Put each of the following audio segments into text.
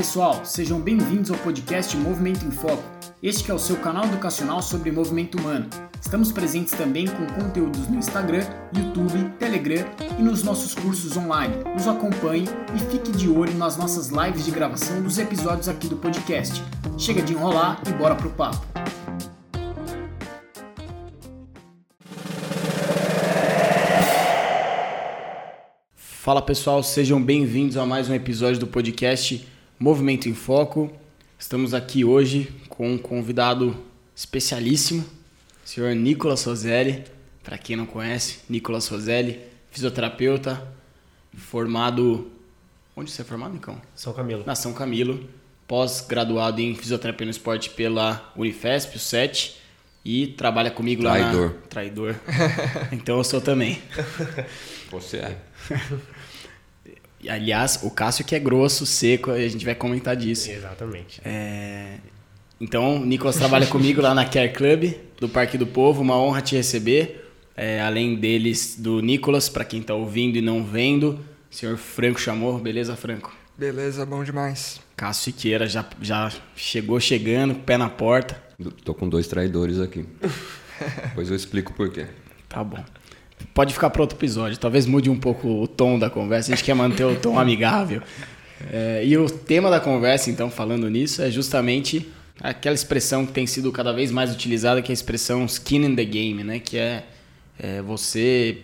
pessoal, sejam bem-vindos ao podcast Movimento em Foco. Este é o seu canal educacional sobre movimento humano. Estamos presentes também com conteúdos no Instagram, YouTube, Telegram e nos nossos cursos online. Nos acompanhe e fique de olho nas nossas lives de gravação dos episódios aqui do podcast. Chega de enrolar e bora pro papo. Fala pessoal, sejam bem-vindos a mais um episódio do podcast Movimento em Foco. Estamos aqui hoje com um convidado especialíssimo, o senhor Nicolas Roselli. Para quem não conhece, Nicolas Roselli, fisioterapeuta, formado. Onde você é formado, Nicão? São Camilo. Na São Camilo, pós-graduado em fisioterapia no esporte pela Unifesp, o SET, e trabalha comigo Traidor. lá na. Traidor. então eu sou também. Você é. Aliás, o Cássio que é grosso, seco, a gente vai comentar disso. Exatamente. É, Então, o Nicolas trabalha comigo lá na Care Club do Parque do Povo, uma honra te receber. É, além deles, do Nicolas, para quem tá ouvindo e não vendo, o senhor Franco chamou, beleza, Franco? Beleza, bom demais. Cássio Siqueira já, já chegou chegando, pé na porta. Tô com dois traidores aqui. Depois eu explico por quê. Tá bom. Pode ficar para outro episódio. Talvez mude um pouco o tom da conversa. A gente quer manter o tom amigável. É, e o tema da conversa, então, falando nisso, é justamente aquela expressão que tem sido cada vez mais utilizada, que é a expressão skin in the game, né? Que é, é você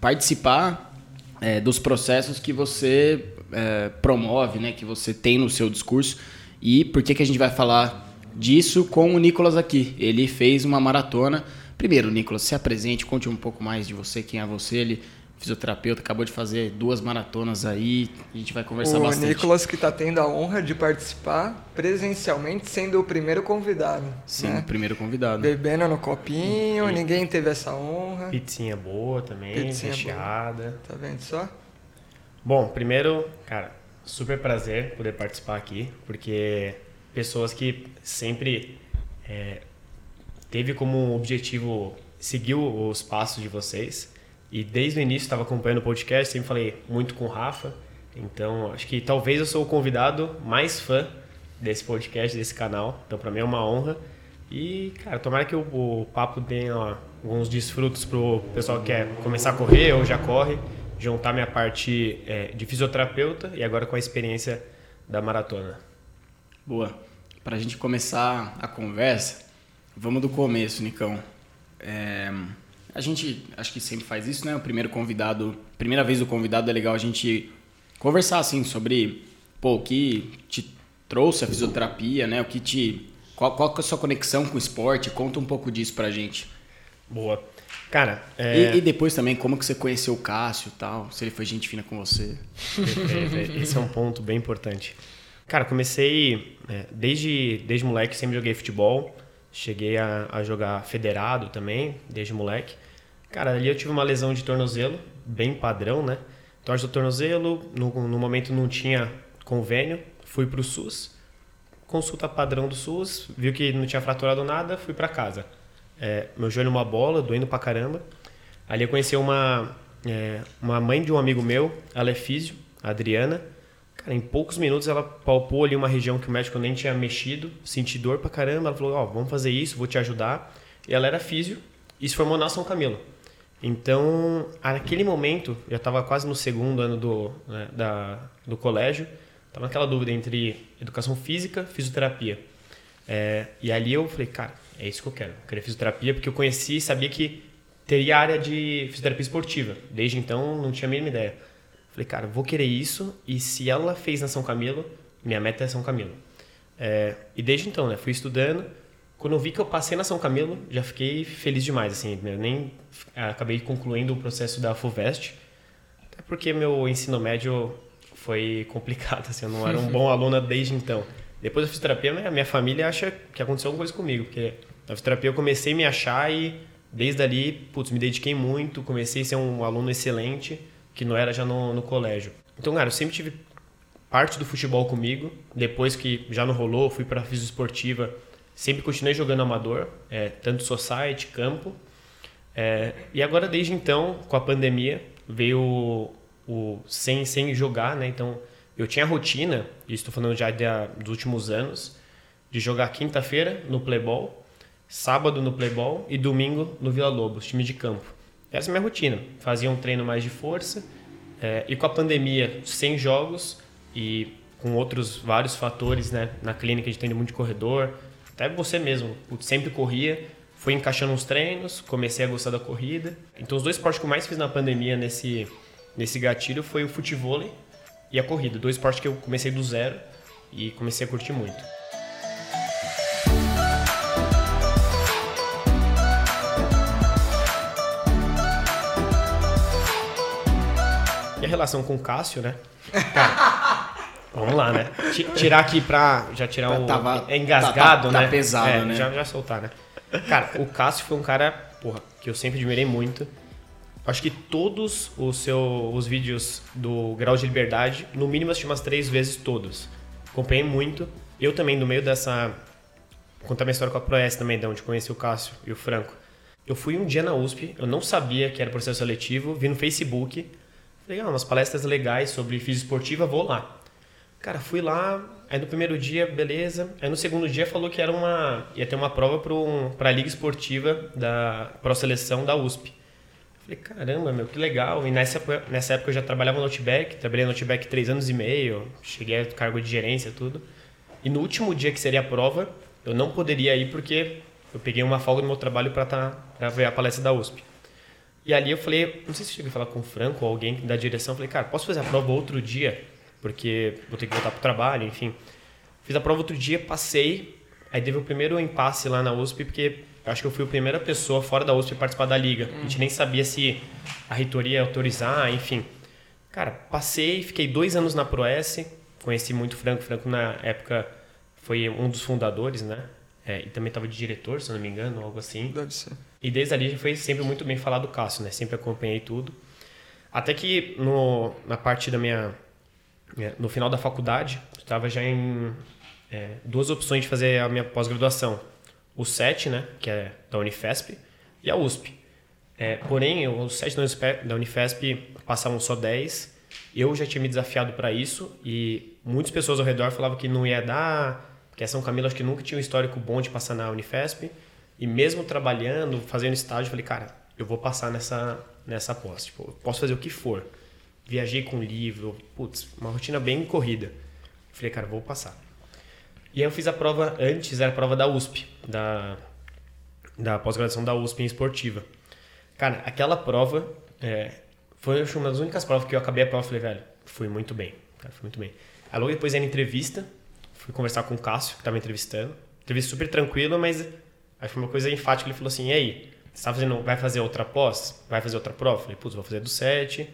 participar é, dos processos que você é, promove, né? Que você tem no seu discurso. E por que, que a gente vai falar disso com o Nicolas aqui? Ele fez uma maratona. Primeiro, Nicolas, se apresente, conte um pouco mais de você, quem é você. Ele fisioterapeuta, acabou de fazer duas maratonas aí, a gente vai conversar o bastante. Nicolas que está tendo a honra de participar presencialmente, sendo o primeiro convidado. Sim, né? o primeiro convidado. Bebendo no copinho, ninguém teve essa honra. Pizzinha boa também, Pizzinha recheada. Tá vendo só? Bom, primeiro, cara, super prazer poder participar aqui, porque pessoas que sempre é, teve como objetivo seguir os passos de vocês e desde o início estava acompanhando o podcast, sempre falei muito com o Rafa, então acho que talvez eu sou o convidado mais fã desse podcast, desse canal, então para mim é uma honra e, cara, tomara que o, o papo tenha alguns desfrutos pro pessoal que quer começar a correr ou já corre, juntar minha parte é, de fisioterapeuta e agora com a experiência da maratona. Boa. Pra gente começar a conversa, vamos do começo, Nicão. É, a gente acho que sempre faz isso, né? O primeiro convidado, primeira vez do convidado é legal a gente conversar assim sobre pô, o que te trouxe a fisioterapia, né? O que te qual, qual é a sua conexão com o esporte? Conta um pouco disso pra gente. Boa. Cara, é... E, e, depois também, como que você conheceu o Cássio e tal? Se ele foi gente fina com você. Esse é um ponto bem importante. Cara, comecei é, desde, desde moleque, sempre joguei futebol. Cheguei a, a, jogar federado também, desde moleque. Cara, ali eu tive uma lesão de tornozelo, bem padrão, né? Torce do tornozelo, no, no momento não tinha convênio, fui pro SUS. Consulta padrão do SUS, viu que não tinha fraturado nada, fui para casa. É, meu joelho uma bola, doendo pra caramba. Ali eu conheci uma, é, uma mãe de um amigo meu, ela é físio, a Adriana. Cara, em poucos minutos ela palpou ali uma região que o médico nem tinha mexido, senti dor pra caramba. Ela falou: Ó, oh, vamos fazer isso, vou te ajudar. E ela era físio e se formou na São Camilo. Então, naquele momento, eu estava quase no segundo ano do, né, da, do colégio, estava naquela dúvida entre educação física e fisioterapia. É, e ali eu falei: cara, é isso que eu quero. Eu quero fisioterapia porque eu conheci e sabia que teria área de fisioterapia esportiva. Desde então, não tinha a mínima ideia. Falei, cara, vou querer isso e se ela fez na São Camilo, minha meta é São Camilo. É, e desde então, né, fui estudando. Quando eu vi que eu passei na São Camilo, já fiquei feliz demais, assim, eu nem acabei concluindo o processo da FUVEST, até porque meu ensino médio foi complicado, assim, eu não era um bom aluno desde então. Depois da fisioterapia, minha, minha família acha que aconteceu alguma coisa comigo, porque na fisioterapia eu comecei a me achar e desde ali, putz, me dediquei muito, comecei a ser um aluno excelente, que não era já no, no colégio. Então, cara, eu sempre tive parte do futebol comigo. Depois que já não rolou, fui para a fisioesportiva. Sempre continuei jogando amador, é, tanto society, campo. É, e agora, desde então, com a pandemia, veio o, o sem, sem jogar, né? Então, eu tinha a rotina, e estou falando já de, dos últimos anos, de jogar quinta-feira no Playball, sábado no Playball e domingo no Vila Lobos, time de campo. Essa é a minha rotina. Fazia um treino mais de força, é, e com a pandemia, sem jogos e com outros vários fatores, né? Na clínica a gente tem muito de corredor, até você mesmo, sempre corria, fui encaixando uns treinos, comecei a gostar da corrida. Então os dois esportes que eu mais fiz na pandemia nesse, nesse gatilho foi o futebol e a corrida. Dois esportes que eu comecei do zero e comecei a curtir muito. Relação com o Cássio, né? Tá. Vamos lá, né? Tirar aqui pra já tirar o. Tava, é engasgado, tá, tá, né? Tá pesado, é, né? Já, já soltar, né? Cara, o Cássio foi um cara, porra, que eu sempre admirei muito. Acho que todos os seus os vídeos do Grau de Liberdade, no mínimo assisti umas três vezes todos. Acompanhei muito. Eu também, no meio dessa. Vou contar minha história com a ProS também, de onde conheci o Cássio e o Franco. Eu fui um dia na USP, eu não sabia que era processo seletivo, vi no Facebook Falei, ah, umas palestras legais sobre física esportiva, vou lá. Cara, fui lá, aí no primeiro dia, beleza. Aí no segundo dia falou que era uma. ia ter uma prova para a Liga Esportiva da Pro Seleção da USP. Falei, caramba, meu, que legal. E nessa, nessa época eu já trabalhava no Outback, trabalhei no Outback três anos e meio, cheguei a cargo de gerência tudo. E no último dia que seria a prova, eu não poderia ir porque eu peguei uma folga no meu trabalho para tá, ver a palestra da USP. E ali eu falei, não sei se cheguei a falar com o Franco ou alguém da direção, falei, cara, posso fazer a prova outro dia? Porque vou ter que voltar pro trabalho, enfim. Fiz a prova outro dia, passei, aí teve o primeiro impasse lá na USP, porque acho que eu fui a primeira pessoa fora da USP a participar da liga. A gente nem sabia se a reitoria ia autorizar, enfim. Cara, passei, fiquei dois anos na ProS, conheci muito o Franco. Franco, na época, foi um dos fundadores, né? É, e também estava de diretor, se não me engano, algo assim. Deve ser. E desde ali foi sempre muito bem falado do Cássio, né? Sempre acompanhei tudo. Até que no, na parte da minha. É, no final da faculdade, estava já em é, duas opções de fazer a minha pós-graduação. O SET, né? Que é da Unifesp, e a USP. É, porém, os SET da Unifesp passavam só 10. Eu já tinha me desafiado para isso e muitas pessoas ao redor falavam que não ia dar, porque a São Camilo acho que nunca tinha um histórico bom de passar na Unifesp. E mesmo trabalhando, fazendo estágio, falei, cara, eu vou passar nessa, nessa pós. Tipo, posso fazer o que for. Viajei com livro, putz, uma rotina bem corrida. Falei, cara, vou passar. E aí eu fiz a prova antes, era a prova da USP, da, da pós-graduação da USP em esportiva. Cara, aquela prova é, foi uma das únicas provas que eu acabei a prova e falei, velho, fui muito bem. Cara, fui muito bem. Aí logo depois era entrevista, fui conversar com o Cássio, que estava entrevistando. Entrevista super tranquila, mas Aí foi uma coisa enfática, ele falou assim, e aí, você tá fazendo, vai fazer outra pós? Vai fazer outra prova? Falei, putz, vou fazer do 7.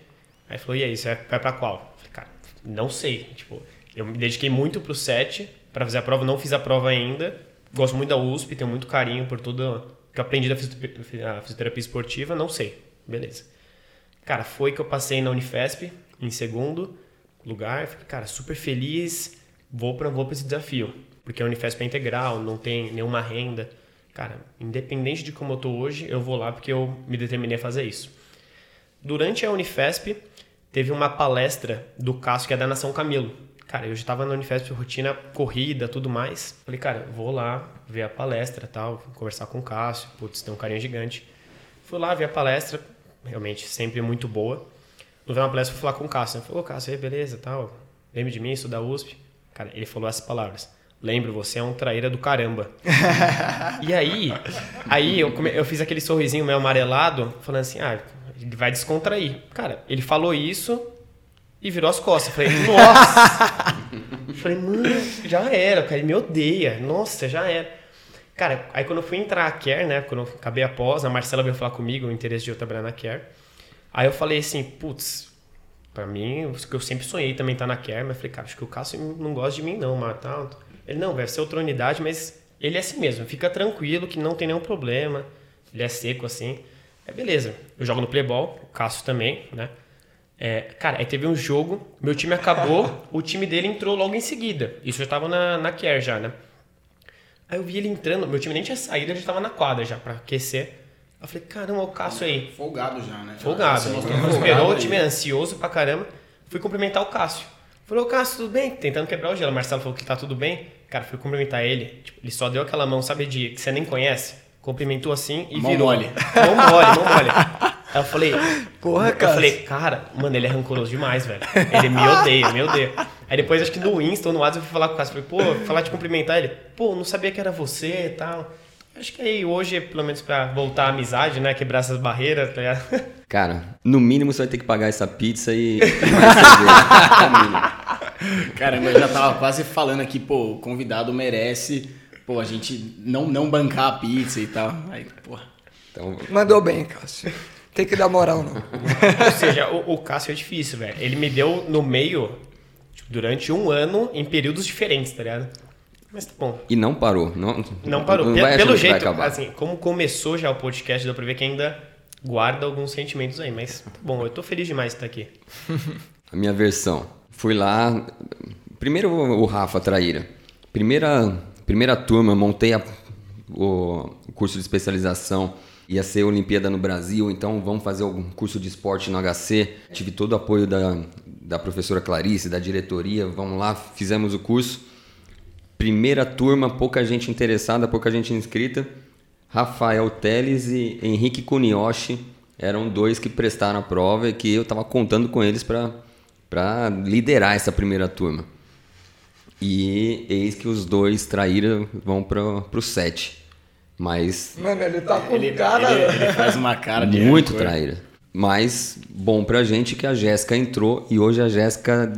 Aí falou, e aí, você vai pra qual? Eu falei, cara, não sei. Tipo, eu me dediquei muito pro 7 para fazer a prova, não fiz a prova ainda. Gosto muito da USP, tenho muito carinho por tudo que eu aprendi da fisioterapia esportiva, não sei. Beleza. Cara, foi que eu passei na Unifesp, em segundo lugar. Falei, cara, super feliz, vou para vou esse desafio. Porque a Unifesp é integral, não tem nenhuma renda cara, independente de como eu tô hoje, eu vou lá porque eu me determinei a fazer isso. Durante a Unifesp, teve uma palestra do Cássio, que é da Nação Camilo. Cara, eu já estava na Unifesp, rotina corrida, tudo mais. Falei, cara, vou lá ver a palestra tal, conversar com o Cássio, putz, tem um carinho gigante. Fui lá ver a palestra, realmente sempre muito boa. No ver uma palestra, fui falar com o Cássio. Ele falou, Cássio, aí, beleza, tal, lembra de mim, sou da USP. Cara, ele falou essas palavras. Lembro, você é um traíra do caramba. e aí, aí eu, come, eu fiz aquele sorrisinho meio amarelado, falando assim, ah, ele vai descontrair. Cara, ele falou isso e virou as costas. falei, nossa! falei, mano, já era, cara, ele me odeia. Nossa, já era. Cara, aí quando eu fui entrar a Care, né, quando eu acabei a pós, a Marcela veio falar comigo o interesse de eu trabalhar na Care. Aí eu falei assim, putz, pra mim, que eu sempre sonhei também tá na Care, mas eu falei, cara, acho que o Cássio não gosta de mim não, mas tal. Ele, não, vai ser outra unidade, mas ele é assim mesmo. Fica tranquilo que não tem nenhum problema. Ele é seco assim. É beleza. Eu jogo no Playball, o Cássio também, né? É, cara, aí teve um jogo, meu time acabou, o time dele entrou logo em seguida. Isso já tava na, na Care já, né? Aí eu vi ele entrando, meu time nem tinha saído, ele já tava na quadra já pra aquecer. Eu falei, caramba, o Cássio aí. Folgado já, né? Folgado. Já, esperou, o time é ansioso pra caramba. Fui cumprimentar o Cássio. Falou, Cássio, tudo bem? Tentando quebrar o gelo. O Marcelo falou que tá tudo bem. Cara, fui cumprimentar ele. Tipo, ele só deu aquela mão, sabe, de que você nem conhece. Cumprimentou assim e Mão virou. mole. Mão mole, mão mole. Aí eu falei, Porra, eu cara. falei, cara, mano, ele é rancoroso demais, velho. Ele me odeia, me odeia. Aí depois, acho que no Insta ou no WhatsApp, eu fui falar com o Cássio. Falei, pô, falar de cumprimentar ele. Pô, não sabia que era você e tal. Acho que aí hoje, pelo menos pra voltar à amizade, né? Quebrar essas barreiras, tá ligado? Cara, no mínimo você vai ter que pagar essa pizza e. Caramba, eu já tava quase falando aqui, pô, o convidado merece, pô, a gente não, não bancar a pizza e tal. Aí, pô, Então, Mandou bem, Cássio. Tem que dar moral, não. Ou seja, o, o Cássio é difícil, velho. Ele me deu no meio, tipo, durante um ano, em períodos diferentes, tá ligado? Mas tá bom. e não parou. Não, Não parou. Não Pelo vai jeito, assim, como começou já o podcast, deu pra ver que ainda guarda alguns sentimentos aí. Mas tá bom, eu tô feliz demais de estar aqui. A minha versão. Fui lá. Primeiro o Rafa Traíra. Primeira, primeira turma, montei a- o curso de especialização. Ia ser Olimpíada no Brasil, então vamos fazer algum curso de esporte no HC. Tive todo o apoio da, da professora Clarice, da diretoria. Vamos lá, fizemos o curso. Primeira turma, pouca gente interessada, pouca gente inscrita. Rafael Teles e Henrique Kunioshi eram dois que prestaram a prova e que eu estava contando com eles para liderar essa primeira turma. E eis que os dois traíram vão para o set. Mas Mano, ele tá com ele, cara. ele, ele faz uma cara de muito rancor. traíra. Mas bom pra gente que a Jéssica entrou e hoje a Jéssica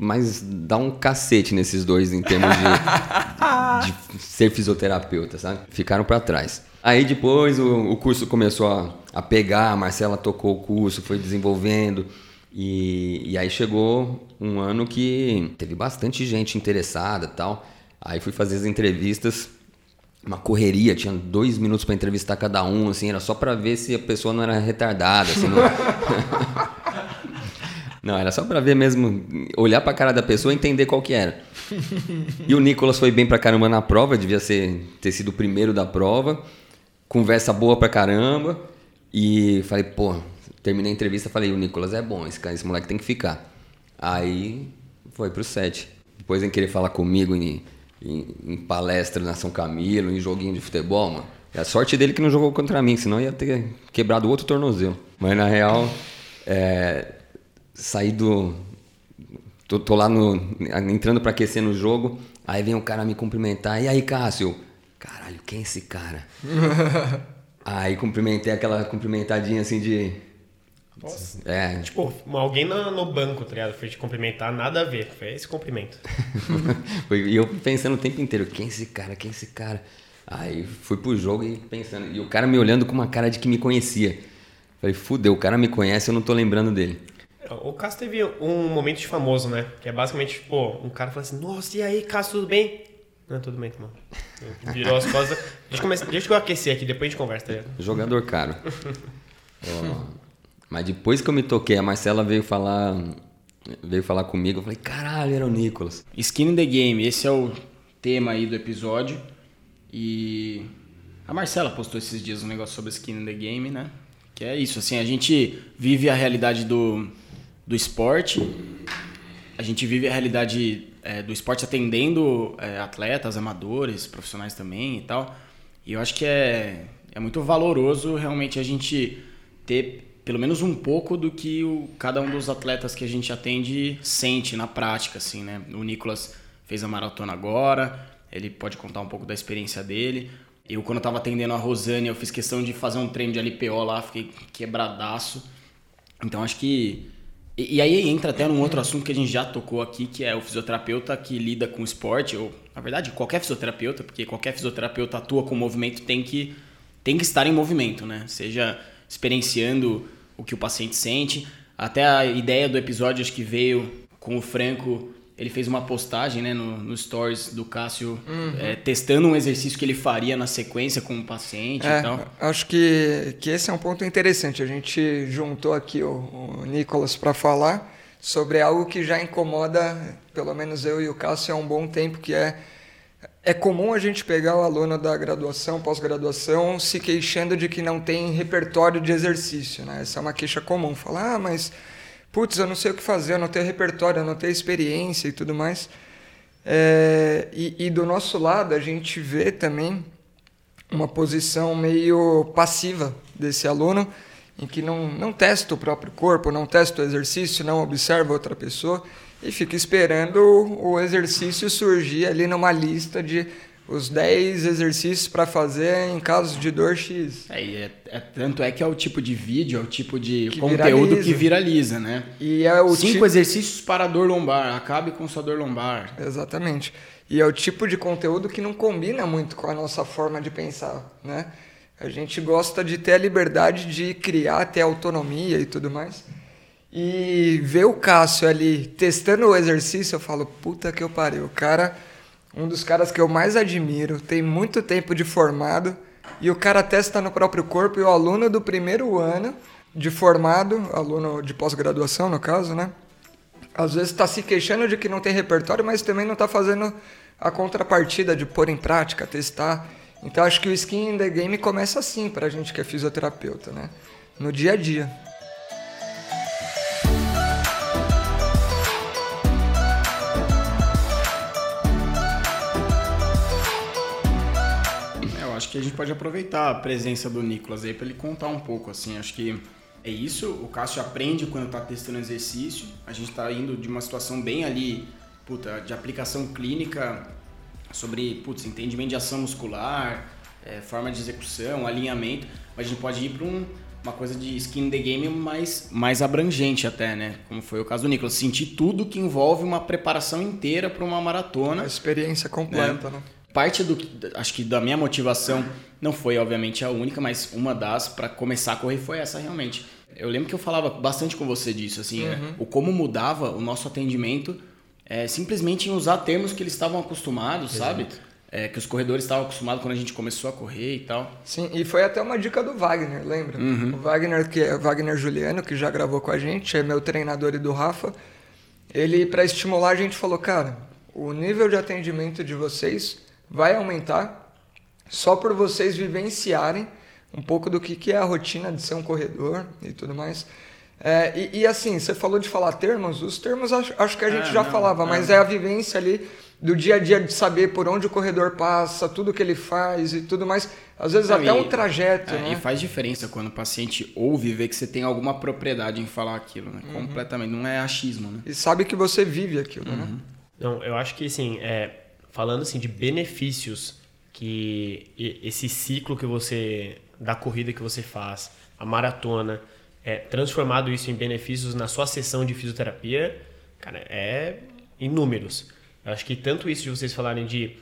mas dá um cacete nesses dois em termos de, de ser fisioterapeuta, sabe? Ficaram pra trás. Aí depois o, o curso começou a, a pegar, a Marcela tocou o curso, foi desenvolvendo. E, e aí chegou um ano que teve bastante gente interessada tal. Aí fui fazer as entrevistas uma correria, tinha dois minutos para entrevistar cada um, assim, era só para ver se a pessoa não era retardada, assim, não... não, era só para ver mesmo, olhar para a cara da pessoa e entender qual que era. E o Nicolas foi bem pra caramba na prova, devia ser, ter sido o primeiro da prova, conversa boa pra caramba, e falei, pô, terminei a entrevista, falei, o Nicolas é bom, esse, cara, esse moleque tem que ficar. Aí foi pro set. Depois em querer falar comigo em, em, em palestra na São Camilo, em joguinho de futebol, mano. É a sorte dele que não jogou contra mim, senão ia ter quebrado outro tornozelo. Mas na real, é, saí do. Tô, tô lá no, entrando pra aquecer no jogo, aí vem um cara me cumprimentar. E aí, Cássio? Caralho, quem é esse cara? aí cumprimentei aquela cumprimentadinha assim de. Nossa. É, Tipo, alguém no, no banco, tá ligado? Foi te cumprimentar, nada a ver. Foi esse cumprimento. E eu pensando o tempo inteiro, quem é esse cara, quem é esse cara? Aí fui pro jogo e pensando, e o cara me olhando com uma cara de que me conhecia. Falei, fudeu, o cara me conhece, eu não tô lembrando dele. O Cássio teve um momento de famoso, né? Que é basicamente, pô, um cara fala assim, nossa, e aí, Cássio, tudo bem? Não, tudo bem, irmão. Virou as costas. Deixa eu, começar, deixa eu aquecer aqui, depois a gente conversa, tá ligado? Jogador caro. Ó, mas depois que eu me toquei, a Marcela veio falar, veio falar comigo, eu falei, caralho, era o Nicolas. Skin in the Game, esse é o tema aí do episódio. E a Marcela postou esses dias um negócio sobre Skin in the Game, né? Que é isso, assim, a gente vive a realidade do, do esporte, a gente vive a realidade é, do esporte atendendo é, atletas, amadores, profissionais também e tal. E eu acho que é, é muito valoroso realmente a gente ter pelo menos um pouco do que o, cada um dos atletas que a gente atende sente na prática, assim, né? O Nicolas fez a maratona agora, ele pode contar um pouco da experiência dele. Eu, quando eu tava atendendo a Rosane, eu fiz questão de fazer um treino de LPO lá, fiquei quebradaço. Então acho que. E, e aí entra até num outro assunto que a gente já tocou aqui, que é o fisioterapeuta que lida com esporte, ou na verdade qualquer fisioterapeuta, porque qualquer fisioterapeuta atua com movimento tem que, tem que estar em movimento, né? Seja experienciando o que o paciente sente. Até a ideia do episódio acho que veio com o Franco. Ele fez uma postagem né, no, no stories do Cássio é, testando um exercício que ele faria na sequência com o paciente É, e tal. acho que, que esse é um ponto interessante. A gente juntou aqui o, o Nicolas para falar sobre algo que já incomoda, pelo menos eu e o Cássio, há um bom tempo, que é é comum a gente pegar o aluno da graduação, pós-graduação, se queixando de que não tem repertório de exercício. Né? Essa é uma queixa comum. Falar, ah, mas putz, eu não sei o que fazer, eu não tenho repertório, eu não tenho experiência e tudo mais. É, e, e do nosso lado, a gente vê também uma posição meio passiva desse aluno, em que não, não testa o próprio corpo, não testa o exercício, não observa outra pessoa e fica esperando o exercício surgir ali numa lista de os 10 exercícios para fazer em casos de dor X. É, é, é, tanto é que é o tipo de vídeo, é o tipo de que conteúdo viraliza. que viraliza, né? E é o Cinco tipo... exercícios para dor lombar, acabe com sua dor lombar. Exatamente. E é o tipo de conteúdo que não combina muito com a nossa forma de pensar, né? A gente gosta de ter a liberdade de criar, ter autonomia e tudo mais. E ver o Cássio ali testando o exercício, eu falo, puta que eu parei. O cara um dos caras que eu mais admiro, tem muito tempo de formado e o cara testa no próprio corpo e o aluno do primeiro ano de formado, aluno de pós-graduação no caso, né? Às vezes está se queixando de que não tem repertório, mas também não está fazendo a contrapartida de pôr em prática, testar. Então acho que o skin in the game começa assim para a gente que é fisioterapeuta, né? No dia a dia. Acho que a gente pode aproveitar a presença do Nicolas aí para ele contar um pouco, assim, acho que é isso, o Cássio aprende quando está testando exercício, a gente está indo de uma situação bem ali, puta, de aplicação clínica sobre, putz, entendimento de ação muscular, é, forma de execução, alinhamento, mas a gente pode ir para um, uma coisa de skin in the game mais, mais abrangente até, né? Como foi o caso do Nicolas. Sentir tudo que envolve uma preparação inteira para uma maratona. A experiência completa, né? né? Parte do acho que da minha motivação não foi obviamente a única mas uma das para começar a correr foi essa realmente eu lembro que eu falava bastante com você disso assim né? uhum. o como mudava o nosso atendimento é, simplesmente em usar termos que eles estavam acostumados Exato. sabe é, que os corredores estavam acostumados quando a gente começou a correr e tal sim e foi até uma dica do Wagner lembra uhum. o Wagner que é o Wagner Juliano que já gravou com a gente é meu treinador e do Rafa ele para estimular a gente falou cara o nível de atendimento de vocês vai aumentar só por vocês vivenciarem um pouco do que, que é a rotina de ser um corredor e tudo mais. É, e, e, assim, você falou de falar termos, os termos acho, acho que a gente é, já não, falava, é. mas é a vivência ali do dia a dia de saber por onde o corredor passa, tudo que ele faz e tudo mais. Às vezes não, até o um trajeto. É, né? E faz diferença quando o paciente ouve ver que você tem alguma propriedade em falar aquilo, né? Uhum. Completamente, não é achismo, né? E sabe que você vive aquilo, né? uhum. né? Não, eu acho que assim, é, falando assim de benefícios que esse ciclo que você da corrida que você faz, a maratona, é, transformado isso em benefícios na sua sessão de fisioterapia, cara, é inúmeros. Eu acho que tanto isso de vocês falarem de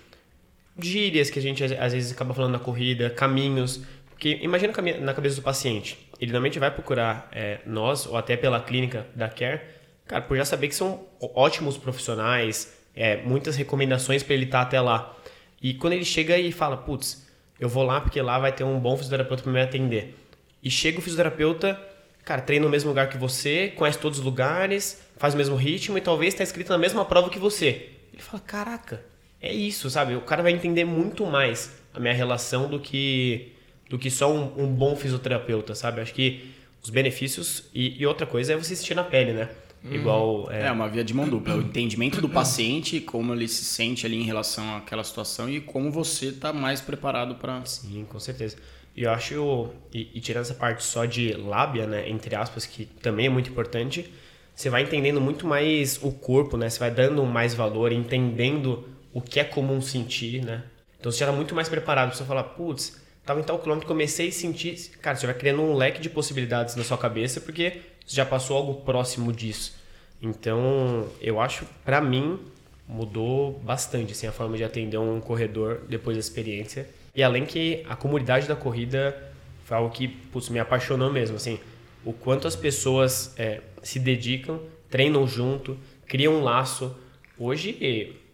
gírias que a gente às vezes acaba falando na corrida, caminhos, porque imagina na cabeça do paciente, ele normalmente vai procurar é, nós ou até pela clínica da Care, cara, por já saber que são ótimos profissionais, é, muitas recomendações para ele estar tá até lá. E quando ele chega e fala, putz, eu vou lá porque lá vai ter um bom fisioterapeuta para me atender. E chega o fisioterapeuta, cara, treina no mesmo lugar que você, conhece todos os lugares, faz o mesmo ritmo e talvez está escrito na mesma prova que você. Ele fala, caraca, é isso, sabe? O cara vai entender muito mais a minha relação do que do que só um, um bom fisioterapeuta, sabe? Acho que os benefícios e, e outra coisa é você sentir na pele, né? Uhum. Igual. É... é... uma via de mão dupla. O entendimento do paciente, como ele se sente ali em relação àquela situação e como você está mais preparado para. Sim, com certeza. E eu acho, e, e, tirando essa parte só de lábia, né, entre aspas, que também é muito importante, você vai entendendo muito mais o corpo, né? Você vai dando mais valor, entendendo o que é comum sentir, né? Então você já está muito mais preparado para você falar, putz, tava em tal quilômetro, comecei a sentir. Cara, você vai criando um leque de possibilidades na sua cabeça, porque você já passou algo próximo disso. Então, eu acho, para mim, mudou bastante assim, a forma de atender um corredor depois da experiência. E além que a comunidade da corrida foi algo que putz, me apaixonou mesmo. Assim, o quanto as pessoas é, se dedicam, treinam junto, criam um laço. Hoje,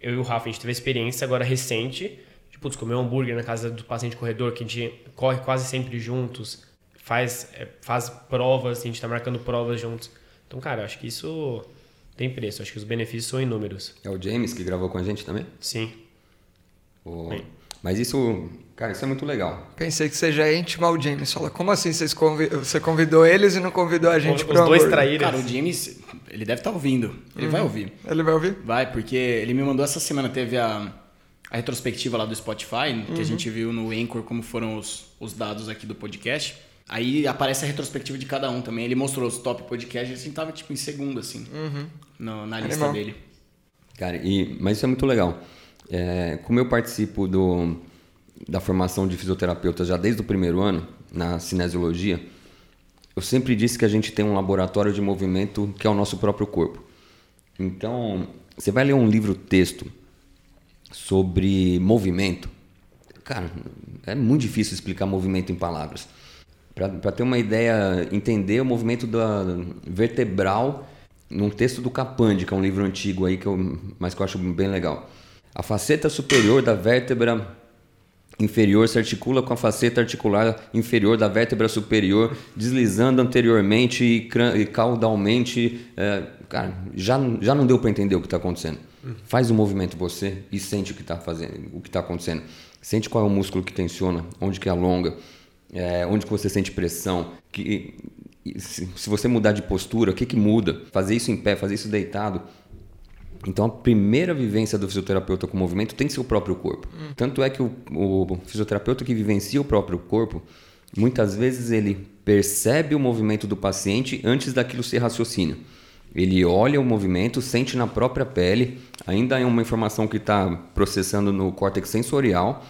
eu e o Rafa, a gente teve a experiência agora recente de putz, comer um hambúrguer na casa do paciente corredor, que a gente corre quase sempre juntos faz, é, faz provas, a gente está marcando provas juntos. Então, cara, acho que isso tem preço. Acho que os benefícios são inúmeros. É o James que gravou com a gente também? Sim. O... Mas isso, cara, isso é muito legal. Pensei que você já é íntimo ao James. Fala, como assim vocês convi- você convidou eles e não convidou a gente Os pro dois hambúrguer? traíram. Cara, o James, ele deve estar ouvindo. Ele vai ouvir. Ele vai ouvir? Vai, porque ele me mandou essa semana, teve a, a retrospectiva lá do Spotify, que a gente viu no Anchor como foram os, os dados aqui do podcast. Aí aparece a retrospectiva de cada um também. Ele mostrou os top podcasts e a gente tava tipo em segundo, assim, no- na lista Animal. dele. Cara, e, mas isso é muito legal. É, como eu participo do, da formação de fisioterapeuta já desde o primeiro ano, na cinesiologia, eu sempre disse que a gente tem um laboratório de movimento que é o nosso próprio corpo. Então, você vai ler um livro-texto sobre movimento, cara, é muito difícil explicar movimento em palavras. Para ter uma ideia, entender o movimento da vertebral num texto do Capandi, que é um livro antigo aí, que eu, mas que eu acho bem legal. A faceta superior da vértebra inferior se articula com a faceta articular inferior da vértebra superior, deslizando anteriormente e, caudalmente. é, cara, já, já não deu para entender o que está acontecendo. Faz o movimento você e sente o que está fazendo, o que está acontecendo. Sente qual é o músculo que tensiona, onde que alonga, é, onde que você sente pressão, que se, se você mudar de postura, o que que muda? Fazer isso em pé, fazer isso deitado. Então a primeira vivência do fisioterapeuta com movimento tem o próprio corpo. Tanto é que o, o fisioterapeuta que vivencia o próprio corpo, muitas vezes ele percebe o movimento do paciente antes daquilo ser raciocínio. Ele olha o movimento, sente na própria pele, ainda é uma informação que está processando no córtex sensorial,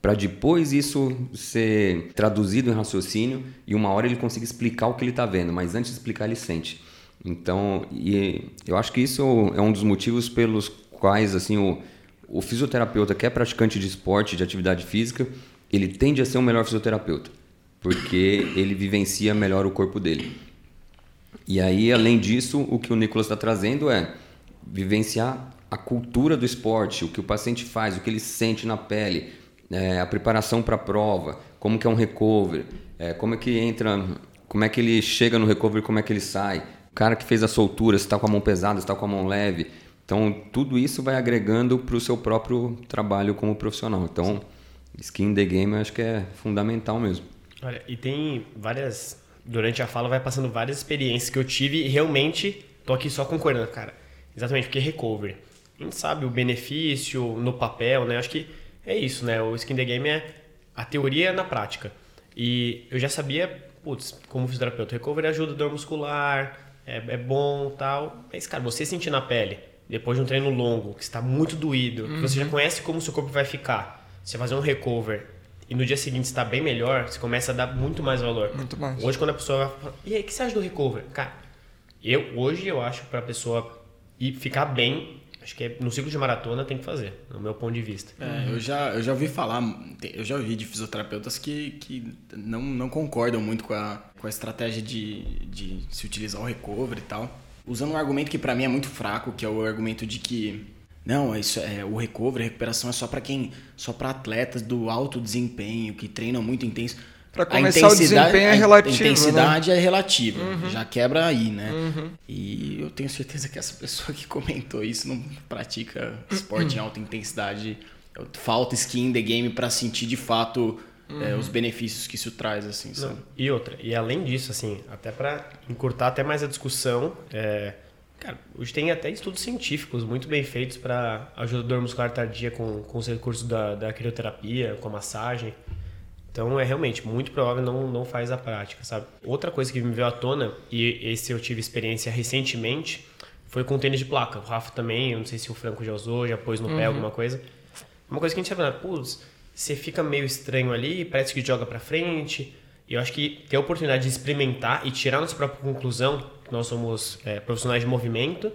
para depois isso ser traduzido em raciocínio e uma hora ele consiga explicar o que ele está vendo, mas antes de explicar ele sente. Então, e eu acho que isso é um dos motivos pelos quais assim o, o fisioterapeuta que é praticante de esporte, de atividade física, ele tende a ser um melhor fisioterapeuta, porque ele vivencia melhor o corpo dele. E aí, além disso, o que o Nicolas está trazendo é vivenciar a cultura do esporte, o que o paciente faz, o que ele sente na pele, é, a preparação para a prova, como que é um recovery, é, como é que entra, como é que ele chega no recovery, como é que ele sai, o cara que fez a soltura, se está com a mão pesada, se está com a mão leve. Então, tudo isso vai agregando para o seu próprio trabalho como profissional. Então, skin in the game eu acho que é fundamental mesmo. Olha, e tem várias. Durante a fala vai passando várias experiências que eu tive e realmente tô aqui só concordando, cara. Exatamente, porque recovery. A gente sabe o benefício no papel, né? Acho que é isso, né? O skin the game é a teoria na prática. E eu já sabia, putz, como fisioterapeuta, recovery ajuda a dor muscular, é, é bom tal. Mas, cara, você sentir na pele, depois de um treino longo, que está muito doído, que você já conhece como o seu corpo vai ficar, você fazer um recover e no dia seguinte está bem melhor, você começa a dar muito mais valor. Muito mais. Hoje, quando a pessoa vai falar, e aí, o que você acha do recover? Cara, eu, hoje eu acho para a pessoa ir ficar bem, acho que é, no ciclo de maratona tem que fazer, no meu ponto de vista. É, eu, já, eu já ouvi falar, eu já ouvi de fisioterapeutas que, que não, não concordam muito com a, com a estratégia de, de se utilizar o recovery e tal. Usando um argumento que pra mim é muito fraco, que é o argumento de que não, isso é o recovery, a recuperação é só pra quem, só para atletas do alto desempenho, que treinam muito intenso. Pra A começar, o intensidade- desempenho é a relativo, intensidade é relativa, já quebra aí, né? E eu tenho certeza que essa pessoa que comentou isso não pratica esporte em alta intensidade. Falta skin in the game pra sentir de fato é, os benefícios que isso traz, assim, sabe? E outra, e além disso, assim, até para encurtar até mais a discussão, é, cara, hoje tem até estudos científicos muito bem feitos para ajuda a dor muscular tardia com, com os recursos da, da crioterapia, com a massagem. Então é realmente muito provável não, não faz a prática, sabe? Outra coisa que me veio à tona, e esse eu tive experiência recentemente, foi com tênis de placa. O Rafa também, eu não sei se o Franco já usou, já pôs no pé alguma coisa. Uma coisa que a gente sabe, putz, você fica meio estranho ali, parece que joga pra frente. E eu acho que ter a oportunidade de experimentar e tirar nossa própria conclusão, que nós somos é, profissionais de movimento,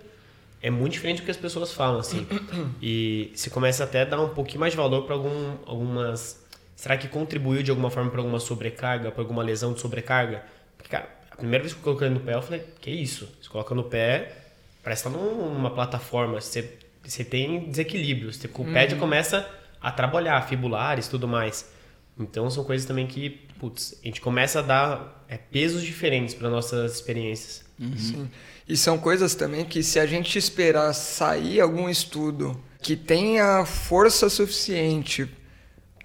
é muito diferente do que as pessoas falam, assim. e você começa até a dar um pouquinho mais de valor para algum, algumas. Será que contribuiu de alguma forma para alguma sobrecarga, para alguma lesão de sobrecarga? Porque, cara, a primeira vez que eu coloquei no pé, eu falei, que isso? Você coloca no pé, parece que tá numa plataforma, você, você tem desequilíbrio, você, o pé já começa a trabalhar, fibulares e tudo mais. Então são coisas também que, putz, a gente começa a dar é, pesos diferentes para nossas experiências. Sim. E são coisas também que se a gente esperar sair algum estudo que tenha força suficiente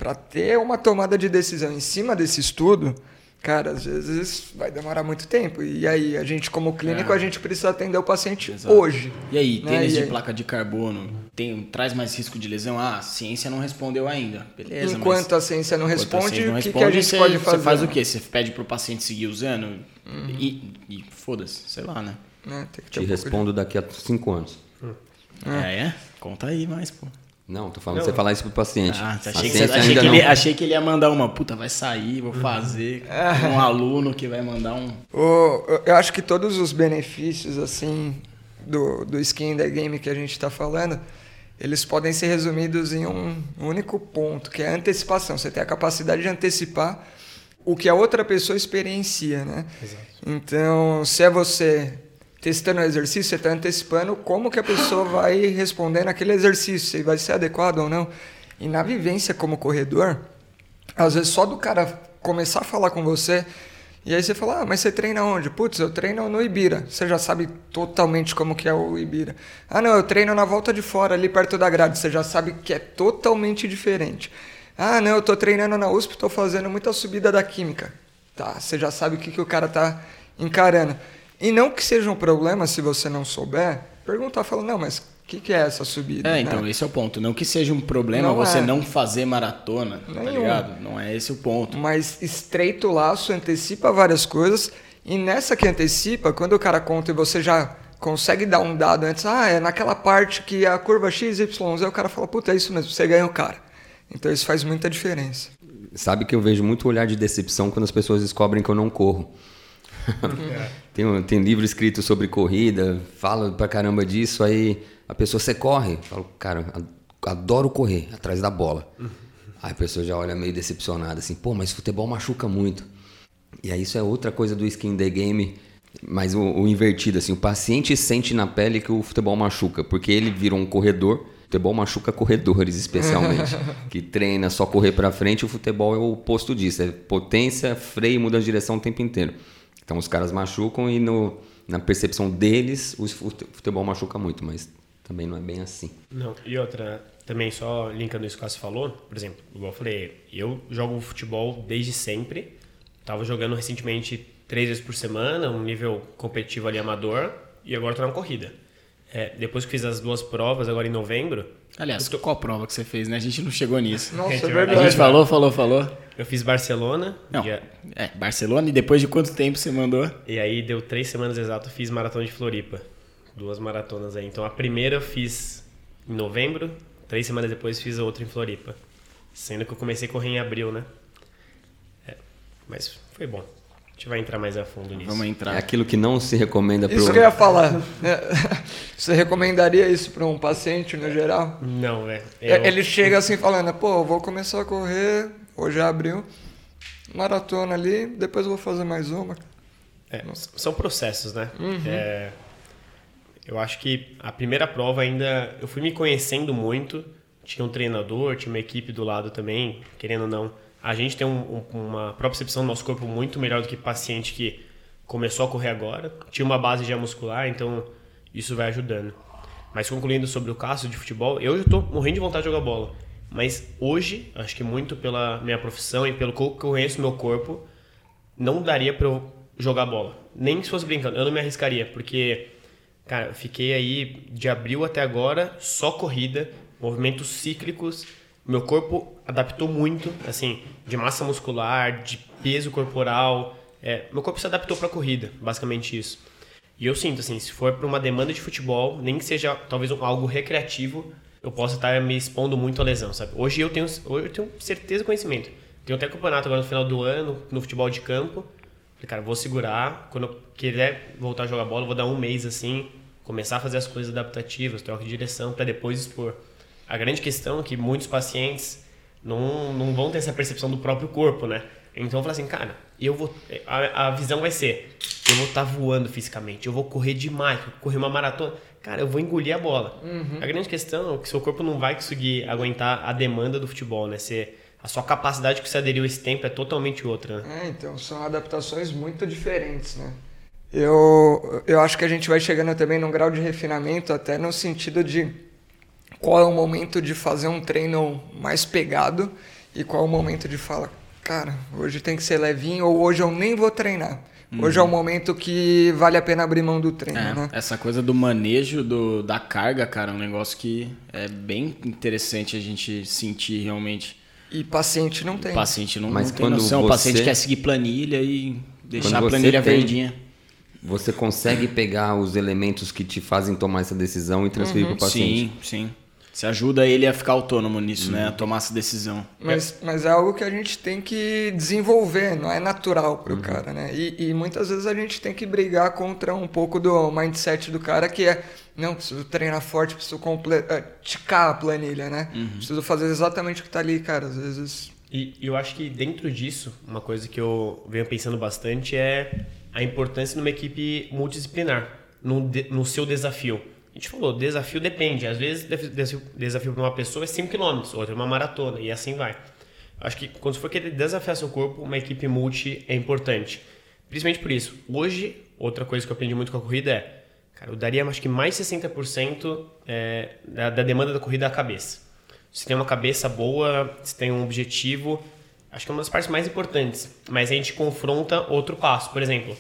para ter uma tomada de decisão em cima desse estudo, cara, às vezes vai demorar muito tempo. E aí, a gente, como clínico, É. a gente precisa atender o paciente Exato. hoje. E aí, né? tênis E de aí? placa de carbono tem, traz mais risco de lesão? Ah, a ciência não respondeu ainda. Beleza, Enquanto mas... a ciência não responde, o que, que a gente você, pode fazer? Você faz o quê? Você pede pro paciente seguir usando? E, e foda-se, sei lá, né? Tem que ter Te um pouco de- respondo daqui a cinco anos. É, é? Conta aí mais, pô. Não, tô falando você falar isso pro paciente. Ah, A achei, que, você- achei, que não. ele, achei que ele ia mandar uma, puta, vai sair, vou fazer. Um aluno que vai mandar um. O- eu- eu acho que todos os benefícios assim do, do skin in the game que a gente está falando, eles podem ser resumidos em um único ponto, que é a antecipação. Você tem a capacidade de antecipar o que a outra pessoa experiencia, né? Então, se é você testando o exercício, você está antecipando como que a pessoa vai responder naquele exercício, se vai ser adequado ou não. E na vivência como corredor, às vezes só do cara começar a falar com você, e aí você fala, ah, mas você treina onde? Putz, eu treino no Ibira. Você já sabe totalmente como que é o Ibira. Ah, não, eu treino na volta de fora, ali perto da grade. Você já sabe que é totalmente diferente. Ah, não, eu tô treinando na USP, tô fazendo muita subida da química. Tá, você já sabe o que, que o cara tá encarando. E não que seja um problema se você não souber, perguntar, falar, não, mas o que, que é essa subida? É, né? então, esse é o ponto. Não que seja um problema Não você é. não fazer maratona, tá Nenhum. ligado? Não é esse o ponto. Mas estreita o laço, antecipa várias coisas. E nessa que antecipa, quando o cara conta e você já consegue dar um dado antes, ah, é naquela parte que a curva X, Y, Z, o cara fala, puta, é isso mesmo, você ganha o cara. Então isso faz muita diferença. Sabe que eu vejo muito olhar de decepção quando as pessoas descobrem que eu não corro. tem, um, tem livro escrito sobre corrida, fala pra caramba disso, aí a pessoa, você corre? Eu falo, cara, a- adoro correr atrás da bola. Aí a pessoa já olha meio decepcionada, assim, pô, mas futebol machuca muito. E aí isso é outra coisa do skin the game, mas o, o invertido, assim, o paciente sente na pele que o futebol machuca, porque ele virou um corredor, futebol machuca corredores especialmente, que treina só correr pra frente, o futebol é o oposto disso, é potência, freio, muda de direção o tempo inteiro. Então os caras machucam e no, na percepção deles o fute- futebol machuca muito, mas também não é bem assim. Não, e outra, também só linkando isso que você falou, por exemplo, igual eu falei, eu jogo futebol desde sempre, tava jogando recentemente três vezes por semana, um nível competitivo ali amador, e agora tô na corrida. É, depois que fiz as duas provas, agora em novembro, Aliás, qual prova que você fez, né? A gente não chegou nisso. Nossa, é é A verdade. gente falou, falou, falou. eu fiz Barcelona, Não, dia- é, Barcelona, e depois de quanto tempo você mandou? e aí deu três semanas exato, fiz maratona de Floripa. Duas maratonas aí. Então a primeira eu fiz em novembro, três semanas depois fiz a outra em Floripa. Sendo que eu comecei a correr em abril, né? É, mas foi bom. A gente vai entrar mais a fundo nisso. Vamos É entrar. aquilo que não se recomenda pro... Isso que eu ia falar. É, Você recomendaria isso para um paciente no geral? Não, é. É, eu- Ele chega assim falando, pô, vou começar a correr, hoje é abril, maratona ali, depois eu vou fazer mais uma. É, são processos, né? É, eu acho que a primeira prova ainda eu fui me conhecendo muito. Tinha um treinador, tinha uma equipe do lado também, querendo ou não. A gente tem um- um- uma percepção do nosso corpo muito melhor do que paciente que começou a correr agora. Tinha uma base já muscular, então isso vai ajudando. Mas concluindo sobre o caso de futebol, eu tô morrendo de vontade de jogar bola. Mas hoje, acho que muito pela minha profissão e pelo que eu conheço meu corpo, não daria pra eu jogar bola. Nem se fosse brincando, eu não me arriscaria, porque, cara, fiquei aí de abril até agora só corrida, movimentos cíclicos. Meu corpo adaptou muito, assim, de massa muscular, de peso corporal. É, meu corpo se adaptou pra corrida, basicamente isso. E eu sinto, assim, se for para uma demanda de futebol, nem que seja talvez um- algo recreativo, eu posso estar me expondo muito à lesão, sabe? Hoje eu tenho, hoje eu tenho certeza e conhecimento. Tenho até campeonato agora no final do ano, no futebol de campo. Falei, cara, vou segurar. Quando eu quiser voltar a jogar bola, vou dar um mês assim, começar a fazer as coisas adaptativas, troca de direção, para depois expor. A grande questão é que muitos pacientes não, não vão ter essa percepção do próprio corpo, né? Então falo assim, cara, eu vou. A, a visão vai ser: eu vou estar voando fisicamente, eu vou correr demais, vou correr uma maratona. Cara, eu vou engolir a bola. A grande questão é que seu corpo não vai conseguir aguentar a demanda do futebol, né? Você, a sua capacidade que você aderiu a esse tempo é totalmente outra, né? É, então são adaptações muito diferentes, né? Eu, eu acho que a gente vai chegando também num grau de refinamento, até no sentido de qual é o momento de fazer um treino mais pegado e qual o momento de falar, cara, hoje tem que ser levinho ou hoje eu nem vou treinar. Hoje é o momento que vale a pena abrir mão do treino, É, né? Essa coisa do manejo do, da carga, cara, é um negócio que é bem interessante a gente sentir realmente. E paciente não O tem. paciente não, Mas não tem quando noção. O você- paciente quer seguir planilha e deixar a Quando planilha tem- verdinha. Você consegue pegar os elementos que te fazem tomar essa decisão e transferir para o paciente. Sim, sim. Você ajuda ele a ficar autônomo nisso, né? A tomar essa decisão. Mas, mas é algo que a gente tem que desenvolver, não é natural pro cara, né? E, e muitas vezes a gente tem que brigar contra um pouco do mindset do cara que é, não, preciso treinar forte, preciso comple- eh, ticar a planilha, né? Preciso fazer exatamente o que tá ali, cara. Às vezes. E eu acho que dentro disso, uma coisa que eu venho pensando bastante é a importância numa equipe multidisciplinar, no, de- no seu desafio. A gente falou, desafio depende. Às vezes, desafio, desafio para uma pessoa é 5 km, outra é uma maratona, e assim vai. Acho que quando você for querer desafiar seu corpo, uma equipe multi é importante. Principalmente por isso. Hoje, outra coisa que eu aprendi muito com a corrida é, cara, eu daria acho que mais 60% é, da, da demanda da corrida à cabeça. Se tem uma cabeça boa, se tem um objetivo, acho que é uma das partes mais importantes. Mas a gente confronta outro passo. Por exemplo,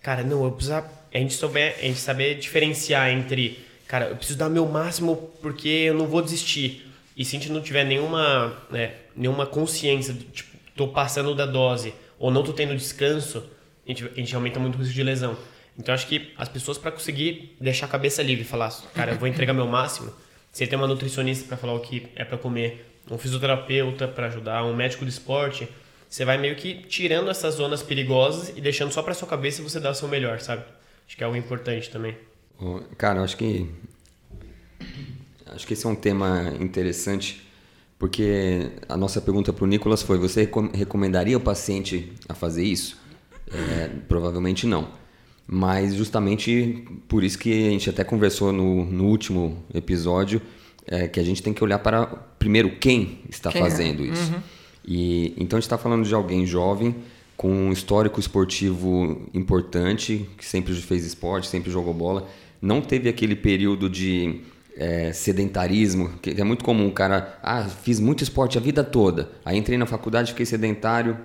cara, não, eu preciso. A gente, souber, a gente saber diferenciar entre, cara, eu preciso dar meu máximo porque eu não vou desistir. E se a gente não tiver nenhuma, né, nenhuma consciência, de, tipo, tô passando da dose ou não tô tendo descanso, a gente, a gente aumenta muito o risco de lesão. Então acho que as pessoas para conseguir deixar a cabeça livre, falar, cara, eu vou entregar meu máximo. Você tem uma nutricionista para falar o que é para comer, um fisioterapeuta para ajudar, um médico de esporte, você vai meio que tirando essas zonas perigosas e deixando só para sua cabeça você dar o seu melhor, sabe? Acho que é algo importante também. Cara, acho que acho que esse é um tema interessante porque a nossa pergunta para o Nicolas foi: você recom- recomendaria o paciente a fazer isso? É, provavelmente não. Mas justamente por isso que a gente até conversou no, no último episódio é, que a gente tem que olhar para primeiro quem está Quem é? fazendo isso. E então a gente está falando de alguém jovem com um histórico esportivo importante, que sempre fez esporte, sempre jogou bola, não teve aquele período de é, sedentarismo, que é muito comum o cara, ah, fiz muito esporte a vida toda, aí entrei na faculdade, fiquei sedentário,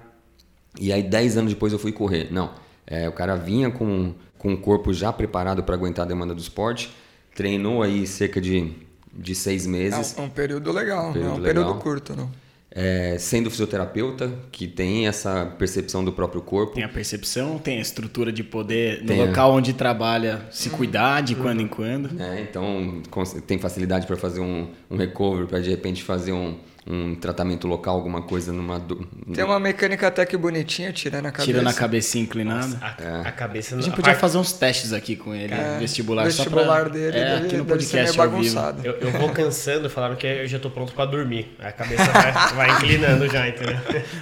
e aí 10 anos depois eu fui correr. Não, é, o cara vinha com, com o corpo já preparado para aguentar a demanda do esporte, treinou aí cerca de, de seis meses, um, é um período legal, Período não é um legal. período curto, não. É, sendo fisioterapeuta, que tem essa percepção do próprio corpo. Tem a percepção, tem a estrutura de poder, no Tem a- local onde trabalha, se cuidar de quando em quando. né? Então tem facilidade para fazer um, um recovery, para de repente fazer um, um tratamento local, alguma coisa numa. do- Tem uma mecânica até que bonitinha, tirando a cabeça. Tirando a cabecinha inclinada. A, a cabeça A gente a podia parte- fazer uns testes aqui com ele, É, vestibular, vestibular pra... dele é, deve, aqui no deve ser meio podcast bagunçado. Eu, eu vou cansando, falaram que eu já tô pronto pra dormir. A cabeça vai, vai inclinando já, entendeu?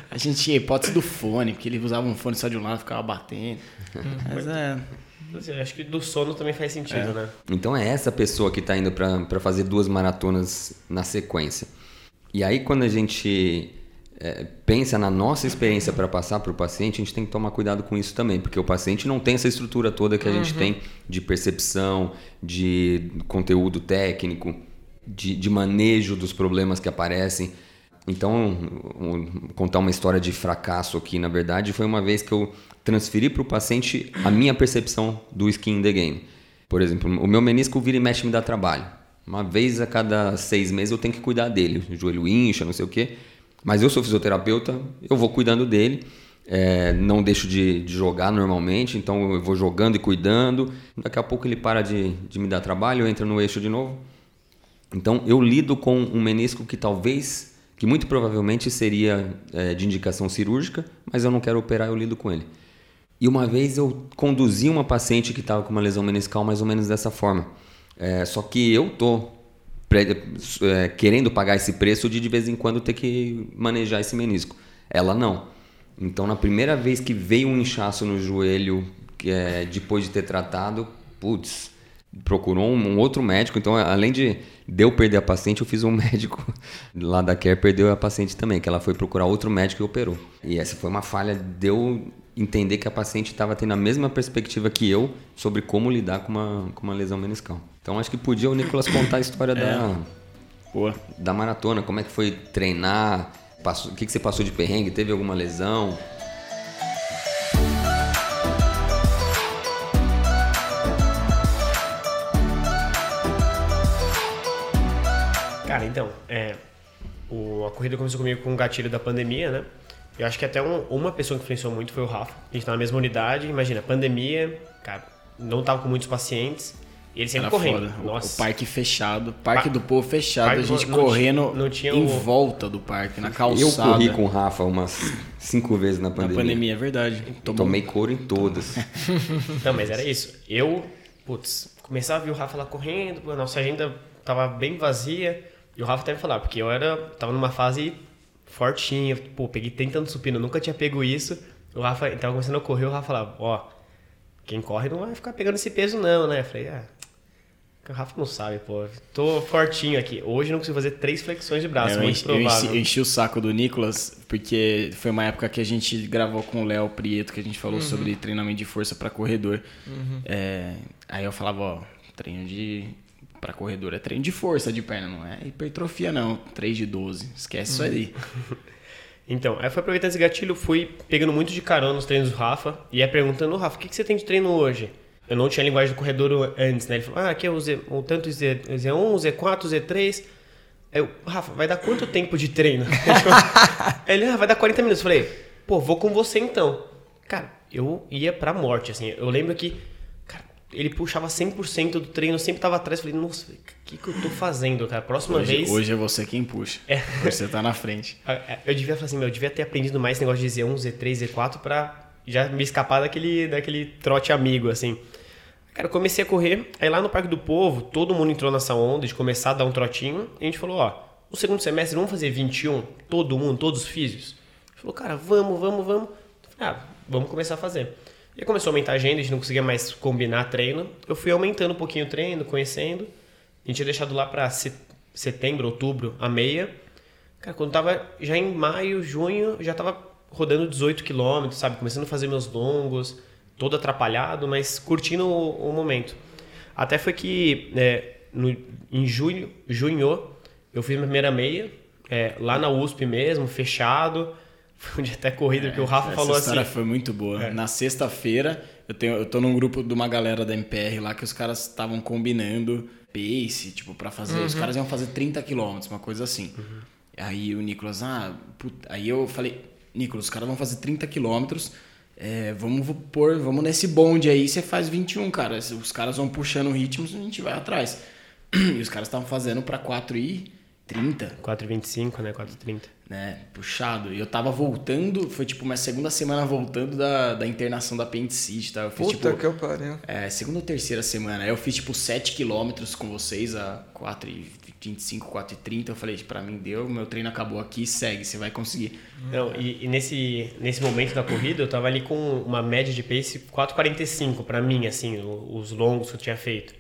A gente tinha hipótese do fone, porque ele usava um fone só de um lado, ficava batendo. Mas é... Assim, eu Acho que do sono também faz sentido, né? Então é essa pessoa que está indo para fazer duas maratonas na sequência. E aí quando a gente é, pensa na nossa experiência para passar para o paciente, a gente tem que tomar cuidado com isso também, porque o paciente não tem essa estrutura toda que a gente tem de percepção, de conteúdo técnico, de, de manejo dos problemas que aparecem. Então, contar uma história de fracasso aqui, na verdade, foi uma vez que eu transferi para o paciente a minha percepção do skin in the game. Por exemplo, o meu menisco vira e mexe me dá trabalho. Uma vez a cada seis meses eu tenho que cuidar dele. O joelho incha, não sei o quê. Mas eu sou fisioterapeuta, eu vou cuidando dele. É, não deixo de, de jogar normalmente, então eu vou jogando e cuidando. Daqui a pouco ele para de, de me dar trabalho, entra no eixo de novo. Então eu lido com um menisco que talvez, que muito provavelmente seria é, de indicação cirúrgica, mas eu não quero operar, eu lido com ele. E uma vez eu conduzi uma paciente que estava com uma lesão meniscal mais ou menos dessa forma. É, só que eu tô é, querendo pagar esse preço de de vez em quando ter que manejar esse menisco. Ela não. Então na primeira vez que veio um inchaço no joelho, é, depois de ter tratado, putz, procurou um, um outro médico. Então, além de, de eu perder a paciente, eu fiz um médico lá da Care perdeu a paciente também, que ela foi procurar outro médico e operou. E essa foi uma falha de eu entender que a paciente estava tendo a mesma perspectiva que eu sobre como lidar com uma, com uma lesão meniscal. Então, acho que podia o Nicolas contar a história da, Boa. da maratona, como é que foi treinar, passou, o que, que você passou de perrengue? Teve alguma lesão? Cara, então, é, o, a corrida começou comigo com o gatilho da pandemia, né? Eu acho que até um, uma pessoa que influenciou muito foi o Rafa. A gente tá na mesma unidade, imagina, pandemia, cara, não tava com muitos pacientes. E ele sempre Era correndo. foda. Nossa. O parque fechado, parque Pa- do povo fechado, Parque a gente não correndo tinha- não tinha em o- volta do parque, na Eu calçada. corri com o Rafa umas cinco vezes na Na pandemia. pandemia, é verdade. Tomou- Tomei couro em todas. Não, mas era isso. Eu, putz, começava a ver o Rafa lá correndo, a nossa agenda tava bem vazia. E o Rafa até me falar, porque eu era, tava numa fase fortinha, pô, peguei tentando supino, nunca tinha pego isso. O Rafa, tava começando a correr, o Rafa falava, ó, quem corre não vai ficar pegando esse peso não, né? Eu falei, ah, o Rafa não sabe, pô, tô fortinho aqui. Hoje eu não consigo fazer três flexões de braço, É, eu, muito enchi, eu, provável. enchi, eu enchi o saco do Nicolas, porque foi uma época que a gente gravou com o Léo Prieto, que a gente falou sobre treinamento de força para corredor. É, aí eu falava, ó, treino de para corredor é treino de força de perna, não é hipertrofia não, 3 de 12, esquece isso aí. Então, aí foi aproveitando esse gatilho, fui pegando muito de carona nos treinos do Rafa e ia perguntando, Rafa, o que, que você tem de treino hoje? Eu não tinha linguagem do corredor antes, né? Ele falou, ah, aqui é o, Z, o tanto Z, Z1, o Z4, o Z3. Aí eu, Rafa, vai dar quanto tempo de treino? Aí ele, ah, vai dar 40 minutos. Eu falei, pô, vou com você então. Cara, eu ia pra morte, assim. Eu lembro que, ele puxava 100% do treino, eu sempre tava atrás. Falei, nossa, o que, que eu tô fazendo, cara? Próxima Hoje, vez... hoje é você quem puxa. Hoje você tá na frente. Ah, Eu devia falar assim, meu, eu devia ter aprendido mais esse negócio de Z1, Z3, Z4 pra já me escapar daquele, daquele trote amigo, assim. Cara, eu comecei a correr, aí lá no Parque do Povo, todo mundo entrou nessa onda de começar a dar um trotinho, e a gente falou, ó, no segundo semestre vamos fazer 21, todo mundo, todos os físios? Falou, cara, vamos, vamos, vamos. Ah, vamos começar a fazer. E começou a aumentar a agenda, a gente não conseguia mais combinar treino. Eu fui aumentando um pouquinho o treino, conhecendo. A gente tinha deixado lá se- setembro, outubro, a meia. Cara, quando tava já em maio, junho, já tava rodando 18 quilômetros, sabe? Começando a fazer meus longos, todo atrapalhado, mas curtindo o, o momento. Até foi que é, no- em junho, junho, eu fiz minha primeira meia, é, lá na USP mesmo, fechado. Foi um dia até corrida, porque o Rafa Essa falou história assim. foi muito boa. É. Na sexta-feira, eu, tenho, eu tô num grupo de uma galera da MPR lá que os caras estavam combinando pace, tipo, pra fazer. Os caras iam fazer 30 quilômetros, uma coisa assim. Aí o Nicolas, ah, puta, aí eu falei, Nicolas, os caras vão fazer 30 quilômetros. é, vamos pôr, vamos nesse bonde aí, você faz 21, cara. Os caras vão puxando o ritmo, a gente vai atrás. E os caras estavam fazendo pra 4 e 30 4,25, né? 4,30. Né, puxado. E eu tava voltando, foi tipo minha segunda semana voltando da, da internação da apendicite, tá? Eu fiz Puta tipo, que eu pariu. é, segunda ou terceira semana. Aí eu fiz tipo 7 quilômetros com vocês a 4,25, 4,30. Eu falei, pra mim deu, meu treino acabou aqui, segue, você vai conseguir. Não, e, e nesse, nesse momento da corrida, eu tava ali com uma média de pace 4,45 pra mim, assim, os longos que eu tinha feito.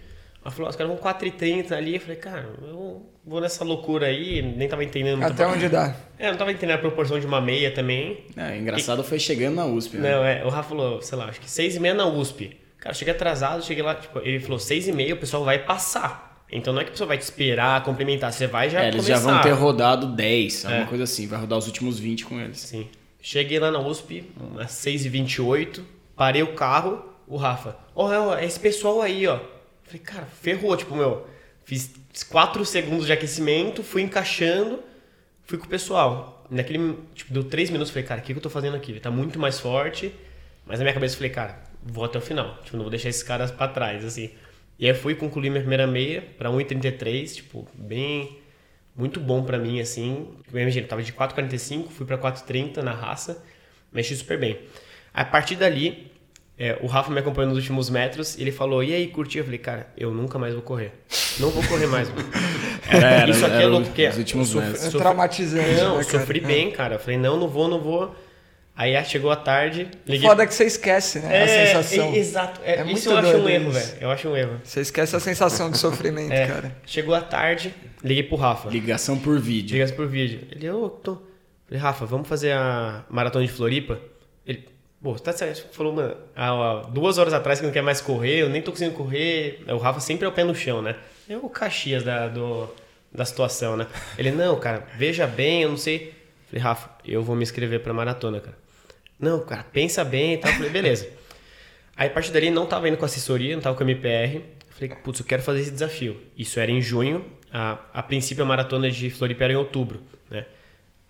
Ela falou, os caras vão 4,30 ali. Eu falei, cara, eu vou nessa loucura aí, nem tava entendendo muito. Até onde dá. É, eu não tava entendendo a proporção de uma meia também. É, engraçado foi chegando na USP, né? Não, é, o Rafa falou, sei lá, acho que 6 e meia na USP. Cara, cheguei atrasado, cheguei lá, tipo, ele falou 6 e meia, o pessoal vai passar. Então não é que o pessoal vai te esperar, cumprimentar, você vai já É, eles começar. já vão ter rodado 10, alguma É. coisa assim. Vai rodar os últimos 20 com eles. Sim. Cheguei lá na USP, às 6h28, parei o carro, o Rafa, ó, é esse pessoal aí, ó. Falei, cara, ferrou, tipo, meu, fiz 4 segundos de aquecimento, fui encaixando, fui com o pessoal. Naquele, tipo, deu 3 minutos, falei, cara, o que, que eu tô fazendo aqui? Ele tá muito mais forte, mas na minha cabeça eu falei, cara, vou até o final, tipo, não vou deixar esses caras pra trás, assim. E aí fui concluir minha primeira meia pra 1,33, tipo, bem muito bom pra mim, assim. Imagina, eu tava de 4,45, fui pra 4,30 na raça, mexi super bem. A partir dali, é, o Rafa me acompanhou nos últimos metros, ele falou, e aí, curtiu? Eu falei, cara, eu nunca mais vou correr. Não vou correr mais, mano. Era, era, Isso aqui é era louco, porque os últimos eu sofri- metros. É sofri- traumatizante, Não, né, eu sofri bem, cara. Eu falei, não, não vou, não vou. Aí ah, chegou a tarde, liguei... Foda que você esquece, né? a sensação. e- exato. É, É isso eu acho um erro, velho. Eu acho um erro. Você esquece a sensação de sofrimento, É, cara. chegou a tarde, liguei pro Rafa. Ligação por vídeo. Ligasse por vídeo. Ele, ô, tô. Falei, Rafa, vamos fazer a maratona de Floripa? Ele, pô, tá certo. Falou, mano, há, duas horas atrás que não quer mais correr, eu nem tô conseguindo correr. O Rafa sempre é o pé no chão, né? É o Caxias da, do, da situação, né? Ele, não, cara, veja bem, eu não sei. Falei, Rafa, eu vou me inscrever pra maratona, cara. Não, cara, pensa bem e tal. Falei, beleza. Aí a partir dali não tava indo com assessoria, não tava com a MPR. Falei, putz, eu quero fazer esse desafio. Isso era em junho. A, a princípio a maratona de Floripa era em outubro?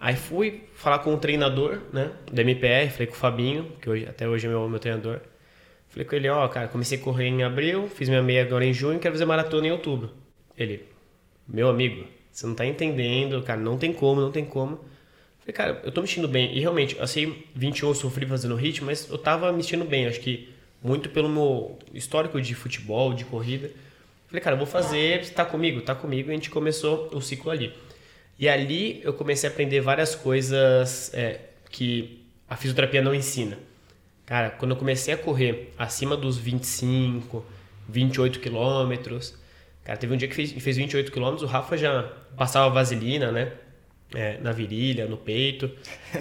Aí fui falar com o treinador, né, da MPR, falei com o Fabinho, que hoje, até hoje é meu, meu treinador. Falei com ele, ó, cara, comecei a correr em abril, fiz minha meia agora em junho, quero fazer maratona em outubro. Ele, meu amigo, você não tá entendendo, cara, não tem como, não tem como. Falei, cara, eu tô me sentindo bem. E realmente, assim, 21 eu sofri fazendo ritmo, mas eu tava me sentindo bem. Acho que muito pelo meu histórico de futebol, de corrida. Falei, cara, vou fazer, tá comigo? Tá comigo. E a gente começou o ciclo ali. E ali eu comecei a aprender várias coisas é, que a fisioterapia não ensina. Cara, quando eu comecei a correr acima dos 25, 28 quilômetros, cara, teve um dia que fez, fez 28 quilômetros, o Rafa já passava vaselina, né? É, na virilha, no peito.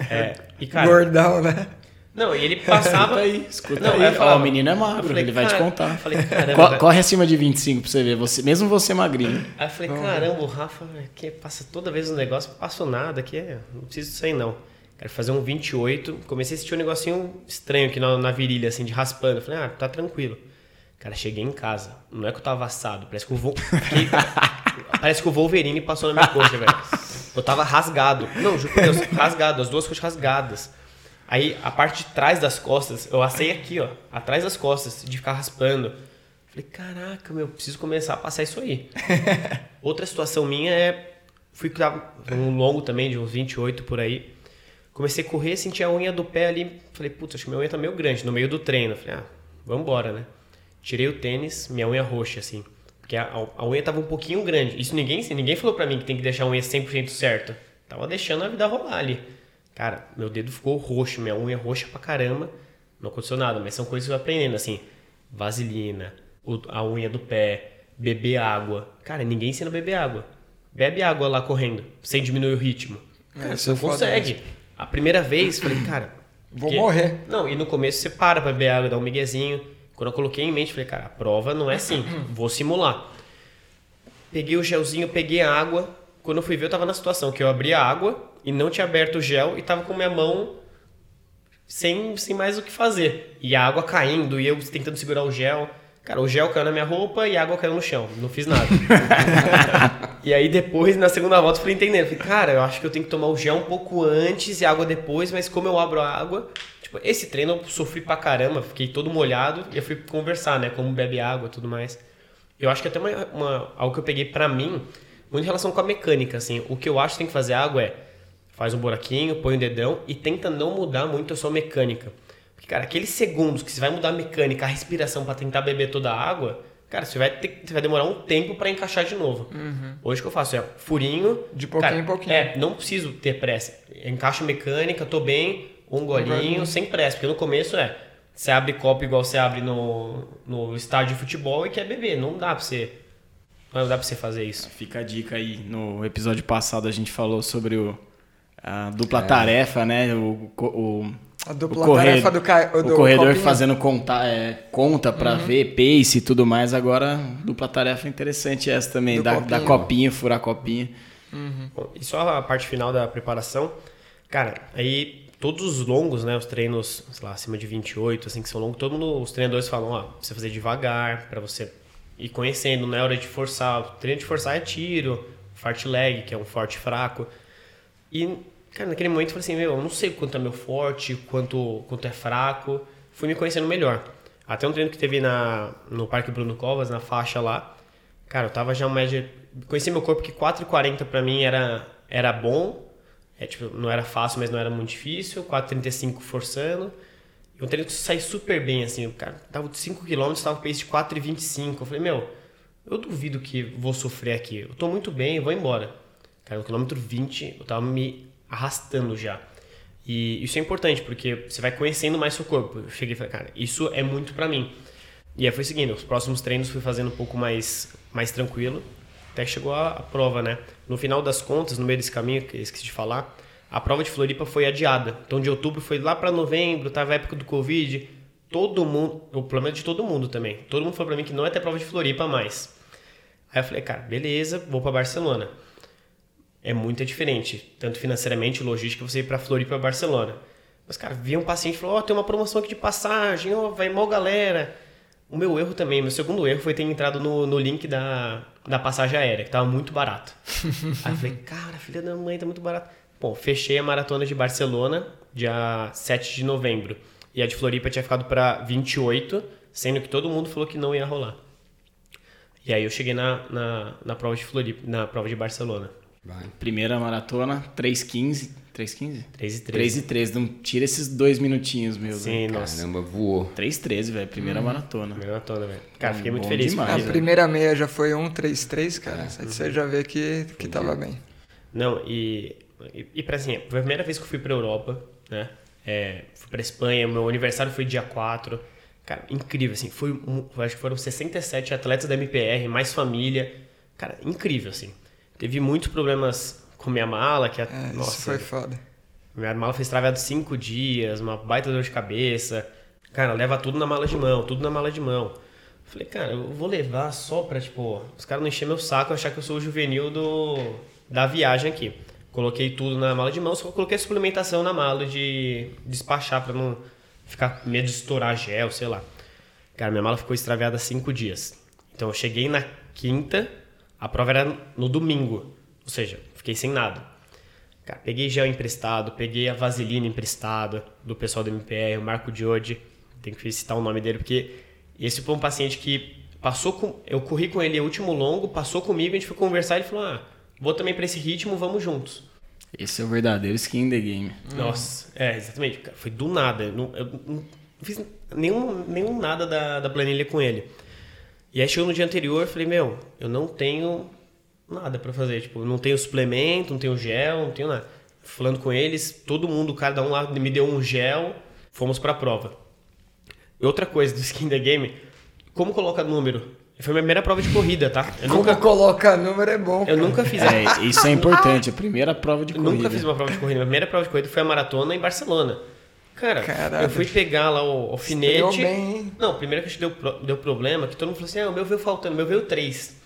É, e, cara, Gordão, né? Não, e ele passava. aí, escuta Não, aí. aí eu falava- Ó, o menino é magro, falei, ele vai te contar. eu falei, caramba, corre acima de 25 pra você ver, você, mesmo você magrinho. Aí eu falei, caramba, o Rafa que passa toda vez um negócio, não passo nada, que é, não preciso disso aí não. Quero fazer um 28, comecei a sentir um negocinho estranho aqui na, na virilha, assim, de raspando. Eu falei, ah, tá tranquilo. Cara, cheguei em casa, não é que eu tava assado, parece que o fiquei- Parece que o Wolverine passou na minha coxa, velho. Eu tava rasgado. Não, juro por Deus, rasgado, as duas coxas rasgadas. Aí a parte de trás das costas, eu assei aqui, ó, atrás das costas, de ficar raspando. Falei, caraca, meu, preciso começar a passar isso aí. Outra situação minha é. Fui tava um longo também, de uns 28 por aí. Comecei a correr, senti a unha do pé ali. Falei, putz, acho que minha unha tá meio grande, no meio do treino. Falei, ah, vambora, né? Tirei o tênis, minha unha roxa, assim. Porque a, a unha tava um pouquinho grande. Isso ninguém, ninguém falou pra mim que tem que deixar a unha 100% certa. Tava deixando a vida rolar ali. Cara, meu dedo ficou roxo, minha unha roxa pra caramba. Não aconteceu nada, mas são coisas que eu aprendendo, assim. Vaselina, a unha do pé, beber água. Cara, ninguém ensina a beber água. Bebe água lá correndo, sem diminuir o ritmo. Cara, isso você é não consegue. A primeira vez, falei, cara. Vou porque- morrer. Não, e no começo você para pra beber água, dá um miguezinho. Quando eu coloquei em mente, falei, cara, a prova não é assim, vou simular. Peguei o gelzinho, peguei a água. Quando eu fui ver, eu tava na situação que eu abri a água e não tinha aberto o gel e tava com minha mão sem, sem mais o que fazer. E a água caindo e eu tentando segurar o gel. Cara, o gel caiu na minha roupa e a água caiu no chão. Não fiz nada. e aí depois, na segunda volta, eu fui entendendo. Falei, cara, eu acho que eu tenho que tomar o gel um pouco antes e a água depois, mas como eu abro a água... Tipo, esse treino eu sofri pra caramba, fiquei todo molhado e eu fui conversar, né? Como bebe água e tudo mais. Eu acho que até uma, uma- algo que eu peguei pra mim, muito em relação com a mecânica, assim. O que eu acho que tem que fazer água é faz um buraquinho, põe o dedão e tenta não mudar muito a sua mecânica. Porque, cara, aqueles segundos que você vai mudar a mecânica, a respiração pra tentar beber toda a água, cara, você vai, ter, você vai demorar um tempo pra encaixar de novo. Hoje o que eu faço é furinho. De pouquinho cara, em pouquinho. É, não preciso ter pressa. Encaixo mecânica, tô bem, um golinho, golinho. sem pressa. Porque no começo é, você abre copo igual você abre no, no estádio de futebol e quer beber. Não dá pra você. Não dá pra você fazer isso. Fica a dica aí. No episódio passado a gente falou sobre o, a dupla tarefa, né? O, o, A o dupla corre- tarefa do, ca... o do corredor copinho. fazendo conta, é, conta pra ver pace e tudo mais. Agora, dupla tarefa interessante essa também. Do Da, copinho. da copinha, furar copinha. Bom, e só a parte final da preparação, cara, aí todos os longos, né, os treinos, sei lá, acima de 28, assim, que são longos, todo mundo, os treinadores falam, ó, você fazer devagar, pra você ir conhecendo, não é hora de forçar. O treino de forçar é tiro, fart leg, que é um forte fraco. E, cara, naquele momento eu falei assim, meu, eu não sei quanto é meu forte, quanto, quanto é fraco. Fui me conhecendo melhor. Até um treino que teve na, no Parque Bruno Covas, na faixa lá. Cara, eu tava já média... Conheci meu corpo que 4,40 pra mim era, era bom. É, tipo, não era fácil, mas não era muito difícil. 4,35 forçando. E um treino que sai super bem, assim. O cara tava de 5km, tava com pace de 4,25. Eu falei, meu, eu duvido que vou sofrer aqui. Eu tô muito bem, eu vou embora. Cara, no quilômetro 20, eu tava me arrastando já. E isso é importante, porque você vai conhecendo mais seu corpo. Eu cheguei e falei, cara, isso é muito pra mim. E aí foi seguindo, os próximos treinos fui fazendo um pouco mais, mais tranquilo, até chegou a, a prova, né? No final das contas, no meio desse caminho, que eu esqueci de falar, a prova de Floripa foi adiada. Então de outubro foi lá pra novembro, tava a época do Covid, todo mundo, o problema é de todo mundo também, todo mundo falou pra mim que não ia ter prova de Floripa mais. Aí eu falei, cara, beleza, vou pra Barcelona. é muito diferente, tanto financeiramente, logística, você ir para Floripa e Barcelona. Mas, cara, vi um paciente e falou: Ó, oh, tem uma promoção aqui de passagem, ó, oh, vai mó galera. O meu erro também, meu segundo erro foi ter entrado no, no link da, da passagem aérea, que tava muito barato. Aí eu falei: Cara, filha da mãe, tá muito barato. Bom, fechei a maratona de Barcelona, dia 7 de novembro. E a de Floripa tinha ficado para 28, sendo que todo mundo falou que não ia rolar. E aí eu cheguei na, na, na prova de Floripa, na prova de Barcelona. Vai. Primeira maratona, 3,15. 3,15? 3 e 13. 3 e 13. Não tira esses dois minutinhos meus. Sim, né? nossa. Caramba, voou. 3 13, velho. Primeira hum. maratona. Primeira maratona, velho. Cara, fiquei muito feliz. Demais, a primeira meia já foi 1,33, cara. É. Você já vê que, que tava bem. Não, e, e, e pra assim, foi a primeira vez que eu fui pra Europa, né? É, fui pra Espanha, meu aniversário foi dia 4. Cara, incrível, assim. Foi, acho que foram 67 atletas da MPR, mais família. Cara, incrível, assim. Teve muitos problemas com minha mala, que a, é, nossa, isso foi foda. Minha mala foi extraviada cinco dias, uma baita dor de cabeça. Cara, leva tudo na mala de mão, tudo na mala de mão. Falei, cara, eu vou levar só pra, tipo, os caras não encher meu saco achar que eu sou o juvenil do, da viagem aqui. Coloquei tudo na mala de mão, só coloquei a suplementação na mala de despachar pra não ficar medo de estourar gel, sei lá. Cara, minha mala ficou extraviada cinco dias. Então eu cheguei na quinta, a prova era no domingo, ou seja, fiquei sem nada. Cara, peguei gel emprestado, peguei a vaselina emprestada do pessoal do MPR, o Marco Diode, tem que citar o nome dele, porque esse foi um paciente que passou com. Eu corri com ele o último longo, passou comigo, a gente foi conversar ele falou: Ah, vou também para esse ritmo, vamos juntos. Esse é o verdadeiro skin in the game. Nossa, é, exatamente. Foi do nada. Eu não, eu não fiz nenhum, nenhum nada da, da planilha com ele. E aí chegou no dia anterior, falei, meu, eu não tenho nada para fazer. Tipo, não tenho suplemento, não tenho gel, não tenho nada. Falando com eles, todo mundo, cada um lá me deu um gel, fomos pra prova. E outra coisa do Skin the Game, como coloca número? Foi a minha primeira prova de corrida, tá? Eu como nunca... coloca número é bom. Eu nunca fiz. É, isso é importante, a primeira prova de corrida. Eu nunca fiz uma prova de corrida. A primeira prova de corrida foi a maratona em Barcelona. Cara, Caralho. eu fui pegar lá o alfinete. Bem, hein? Não, primeiro que deu, deu problema, que todo mundo falou assim: ah, o meu veio faltando, o meu veio três.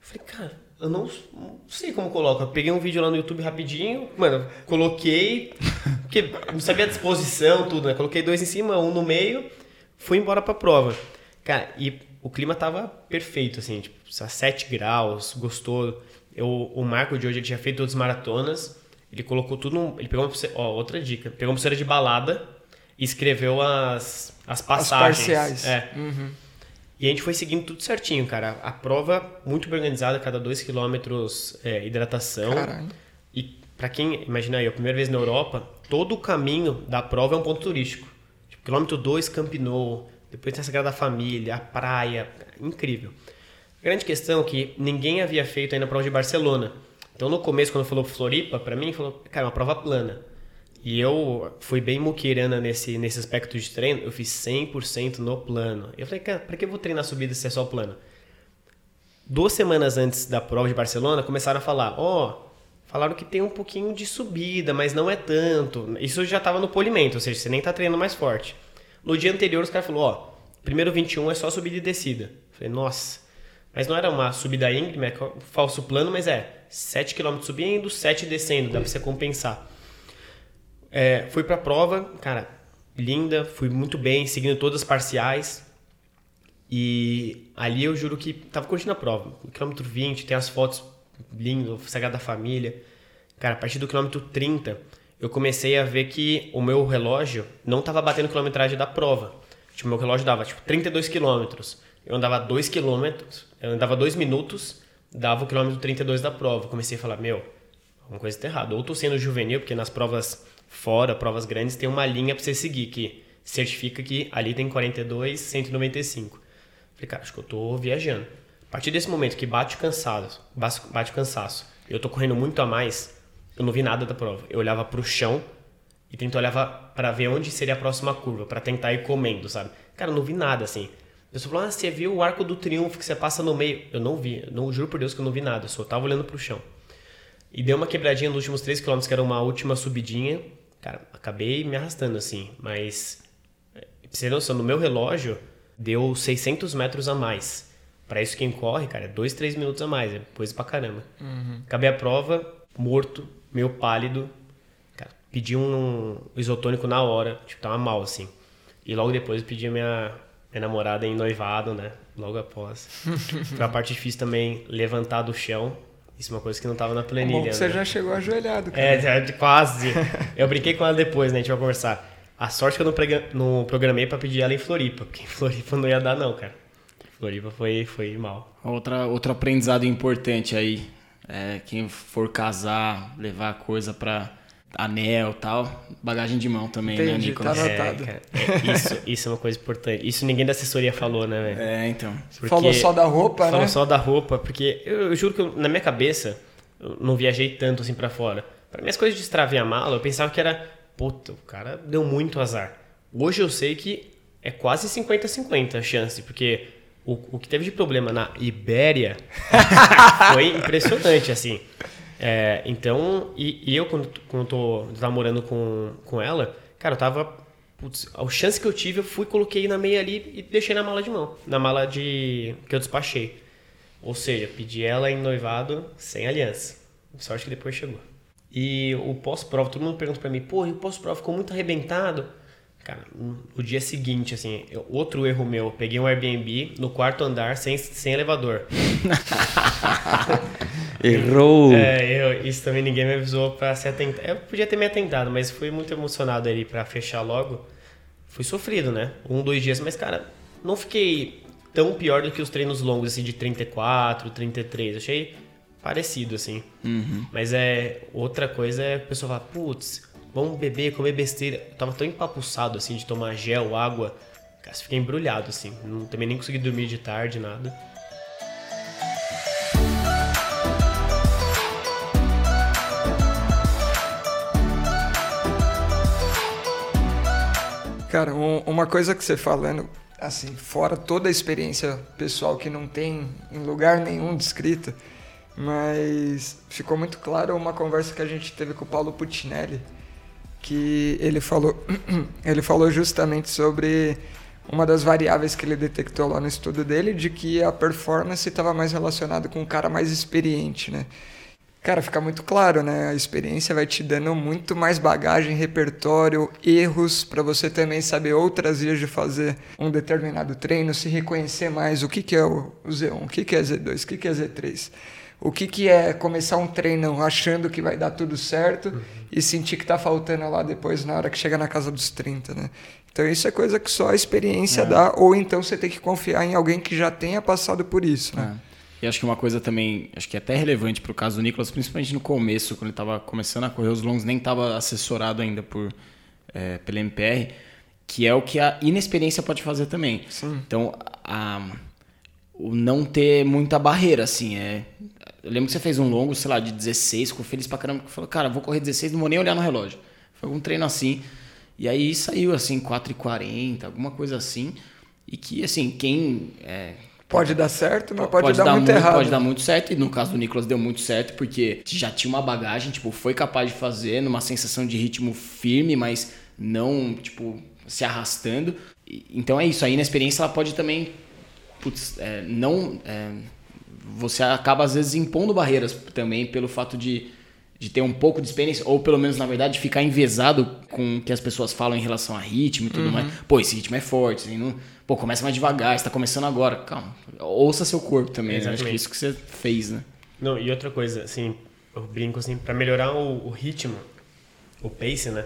Eu falei, cara, eu não, não, sei como coloca. Peguei um vídeo lá no YouTube rapidinho, mano, coloquei, porque não sabia a disposição, tudo, né? Coloquei dois em cima, um no meio, fui embora pra prova. Cara, e o clima tava perfeito, assim, tipo, a 7 graus, gostou. Eu, o Marco de hoje ele tinha feito outras maratonas. Ele colocou tudo. Num, ele pegou uma pulseira, ó, outra dica. Pegou uma pulseira de balada e escreveu as, as passagens. As parciais. É. Uhum. E a gente foi seguindo tudo certinho, cara. A prova muito bem organizada, cada dois quilômetros é, hidratação. Caralho. E para quem, imagina aí, a primeira vez na Europa, todo o caminho da prova é um ponto turístico. Tipo, quilômetro 2, Camp Nou, depois tem a Sagrada Família, a praia, incrível. A grande questão é que ninguém havia feito ainda a prova de Barcelona. Então, no começo, quando falou Floripa, para mim, falou, cara, é uma prova plana. E eu fui bem muqueirana nesse, nesse aspecto de treino, eu fiz 100% no plano. Eu falei, cara, pra que eu vou treinar subida se é só plano? Duas semanas antes da prova de Barcelona, começaram a falar, ó, oh, falaram que tem um pouquinho de subida, mas não é tanto. Isso já tava no polimento, ou seja, você nem tá treinando mais forte. No dia anterior, os caras falaram, ó, primeiro 21 é só subida e descida. Eu falei, nossa, mas não era uma subida íngreme, é falso plano, mas é 7 km subindo, 7 descendo, dá pra você compensar. É, fui pra prova, cara, linda, fui muito bem, seguindo todas as parciais. E ali eu juro que tava curtindo a prova. Quilômetro 20, tem as fotos lindas, Sagrada Família. Cara, a partir do quilômetro 30, eu comecei a ver que o meu relógio não tava batendo quilometragem da prova. Tipo, meu relógio dava tipo 32 quilômetros. Eu andava 2 quilômetros, eu andava 2 minutos dava o quilômetro 32 da prova. Comecei a falar, meu, alguma coisa está errada. Ou tô sendo juvenil, porque nas provas fora, provas grandes, tem uma linha para você seguir que certifica que ali tem 42, 195. Falei, cara, acho que eu tô viajando. A partir desse momento que bate o cansaço, bate cansaço, eu tô correndo muito a mais, eu não vi nada da prova. Eu olhava pro chão e tento olhar para ver onde seria a próxima curva, para tentar ir comendo, sabe? Cara, eu não vi nada assim. A pessoa falou, ah, você viu o arco do triunfo que você passa no meio. Eu não vi, não juro por Deus que eu não vi nada, eu só tava olhando pro chão. E deu uma quebradinha nos últimos 3 km, que era uma última subidinha. Cara, acabei me arrastando assim, mas. Pra você ter noção, no meu relógio deu 600 metros a mais Pra isso quem corre, cara, é dois, três minutos a mais, é coisa pra caramba. Acabei a prova, morto, meio pálido. Cara, pedi um isotônico na hora, tipo, tava mal, assim. E logo depois eu pedi a minha, minha namorada em noivado, né? Logo após. Foi a parte difícil também, levantar do chão. Isso é uma coisa que não tava na Bom planilha. que você né? já chegou ajoelhado, cara. É, quase. Eu brinquei com ela depois, né? A gente vai conversar. A sorte que eu não, prega- não programei pra pedir ela em Floripa, porque em Floripa não ia dar, não, cara. Floripa foi, foi mal. Outra, outro aprendizado importante aí. É, quem for casar, levar coisa pra anel e tal, bagagem de mão também, né, Entendi, Nicolas? tá É, Anotado. cara, é, isso, isso é uma coisa importante. Isso ninguém da assessoria falou, né, velho? É, então. Porque- Falou só da roupa, Falou né? só da roupa, porque eu, eu juro que eu- na minha cabeça eu não viajei tanto assim pra fora. Para minhas coisas de extraviar mala, eu pensava que era, puta, o cara deu muito azar. Hoje eu sei que é quase 50-50 a chance, porque o, o que teve de problema na Ibéria foi impressionante, assim. É, então, e, e eu quando, quando tô, tava morando com, com ela, cara, eu tava. Putz, a chance que eu tive, eu fui, coloquei na meia ali e deixei na mala de mão. Na mala de. que eu despachei. Ou seja, pedi ela em noivado sem aliança. Sorte que depois chegou. E o pós-prova, todo mundo pergunta pra mim, pô, e o pós-prova ficou muito arrebentado. Cara, no dia seguinte, assim, eu- outro erro meu, eu peguei um Airbnb no quarto andar sem, sem elevador. Errou! É, eu, isso também ninguém me avisou pra se atentar. Eu podia ter me atentado, mas fui muito emocionado ali pra fechar logo. Fui sofrido, né? Um, dois dias, mas cara, não fiquei tão pior do que os treinos longos, assim, de 34, 33. Achei parecido, assim. Mas é. Outra coisa é a pessoa falar, putz, vamos beber, comer besteira. Eu tava tão empapuçado, assim, de tomar gel, água. Cara, fiquei embrulhado, assim. Não, também nem consegui dormir de tarde, nada. Cara, um- uma coisa que você falando, assim, fora toda a experiência pessoal que não tem em lugar nenhum descrita, mas ficou muito claro uma conversa que a gente teve com o Paulo Putinelli, que ele falou, ele falou justamente sobre uma das variáveis que ele detectou lá no estudo dele, de que a performance estava mais relacionada com um cara mais experiente, né? Cara, fica muito claro, né? A experiência vai te dando muito mais bagagem, repertório, erros, para você também saber outras vias de fazer um determinado treino, se reconhecer mais o que, que é o o Z1, o que, que é Z2, o que, que é Z3. O que, que é começar um treino achando que vai dar tudo certo e sentir que tá faltando lá depois na hora que chega na casa dos 30, né? Então isso é coisa que só a experiência dá, ou então você tem que confiar em alguém que já tenha passado por isso, né? É. E acho que uma coisa também, acho que é até relevante pro caso do Nicolas, principalmente no começo, quando ele estava começando a correr os longos, nem estava assessorado ainda por é, pela MPR, que é o que a inexperiência pode fazer também. Então, a, o não ter muita barreira, assim, é... Eu lembro que você fez um longo, sei lá, de 16, ficou feliz pra caramba, falou, cara, vou correr 16, não vou nem olhar no relógio. Foi um treino assim, e aí saiu, assim, 4h40, alguma coisa assim, e que, assim, quem... É, Pode dar certo, mas pode, dar, muito errado. Pode dar muito certo, e no caso do Nicolas deu muito certo, porque já tinha uma bagagem, tipo, foi capaz de fazer numa sensação de ritmo firme, mas não, tipo, se arrastando. E- Então é isso, a inexperiência ela pode também, putz, é, não... é, você acaba às vezes impondo barreiras também pelo fato de, de ter um pouco de experiência, ou pelo menos, na verdade, ficar envezado com o que as pessoas falam em relação a ritmo e tudo Uhum. mais. Pô, esse ritmo é forte, assim, não, pô, começa mais devagar, você tá começando agora. Calma, ouça seu corpo também, né? Acho que é isso que você fez, né? Não, e outra coisa, assim, eu brinco assim, pra melhorar o, o ritmo, o pace, né?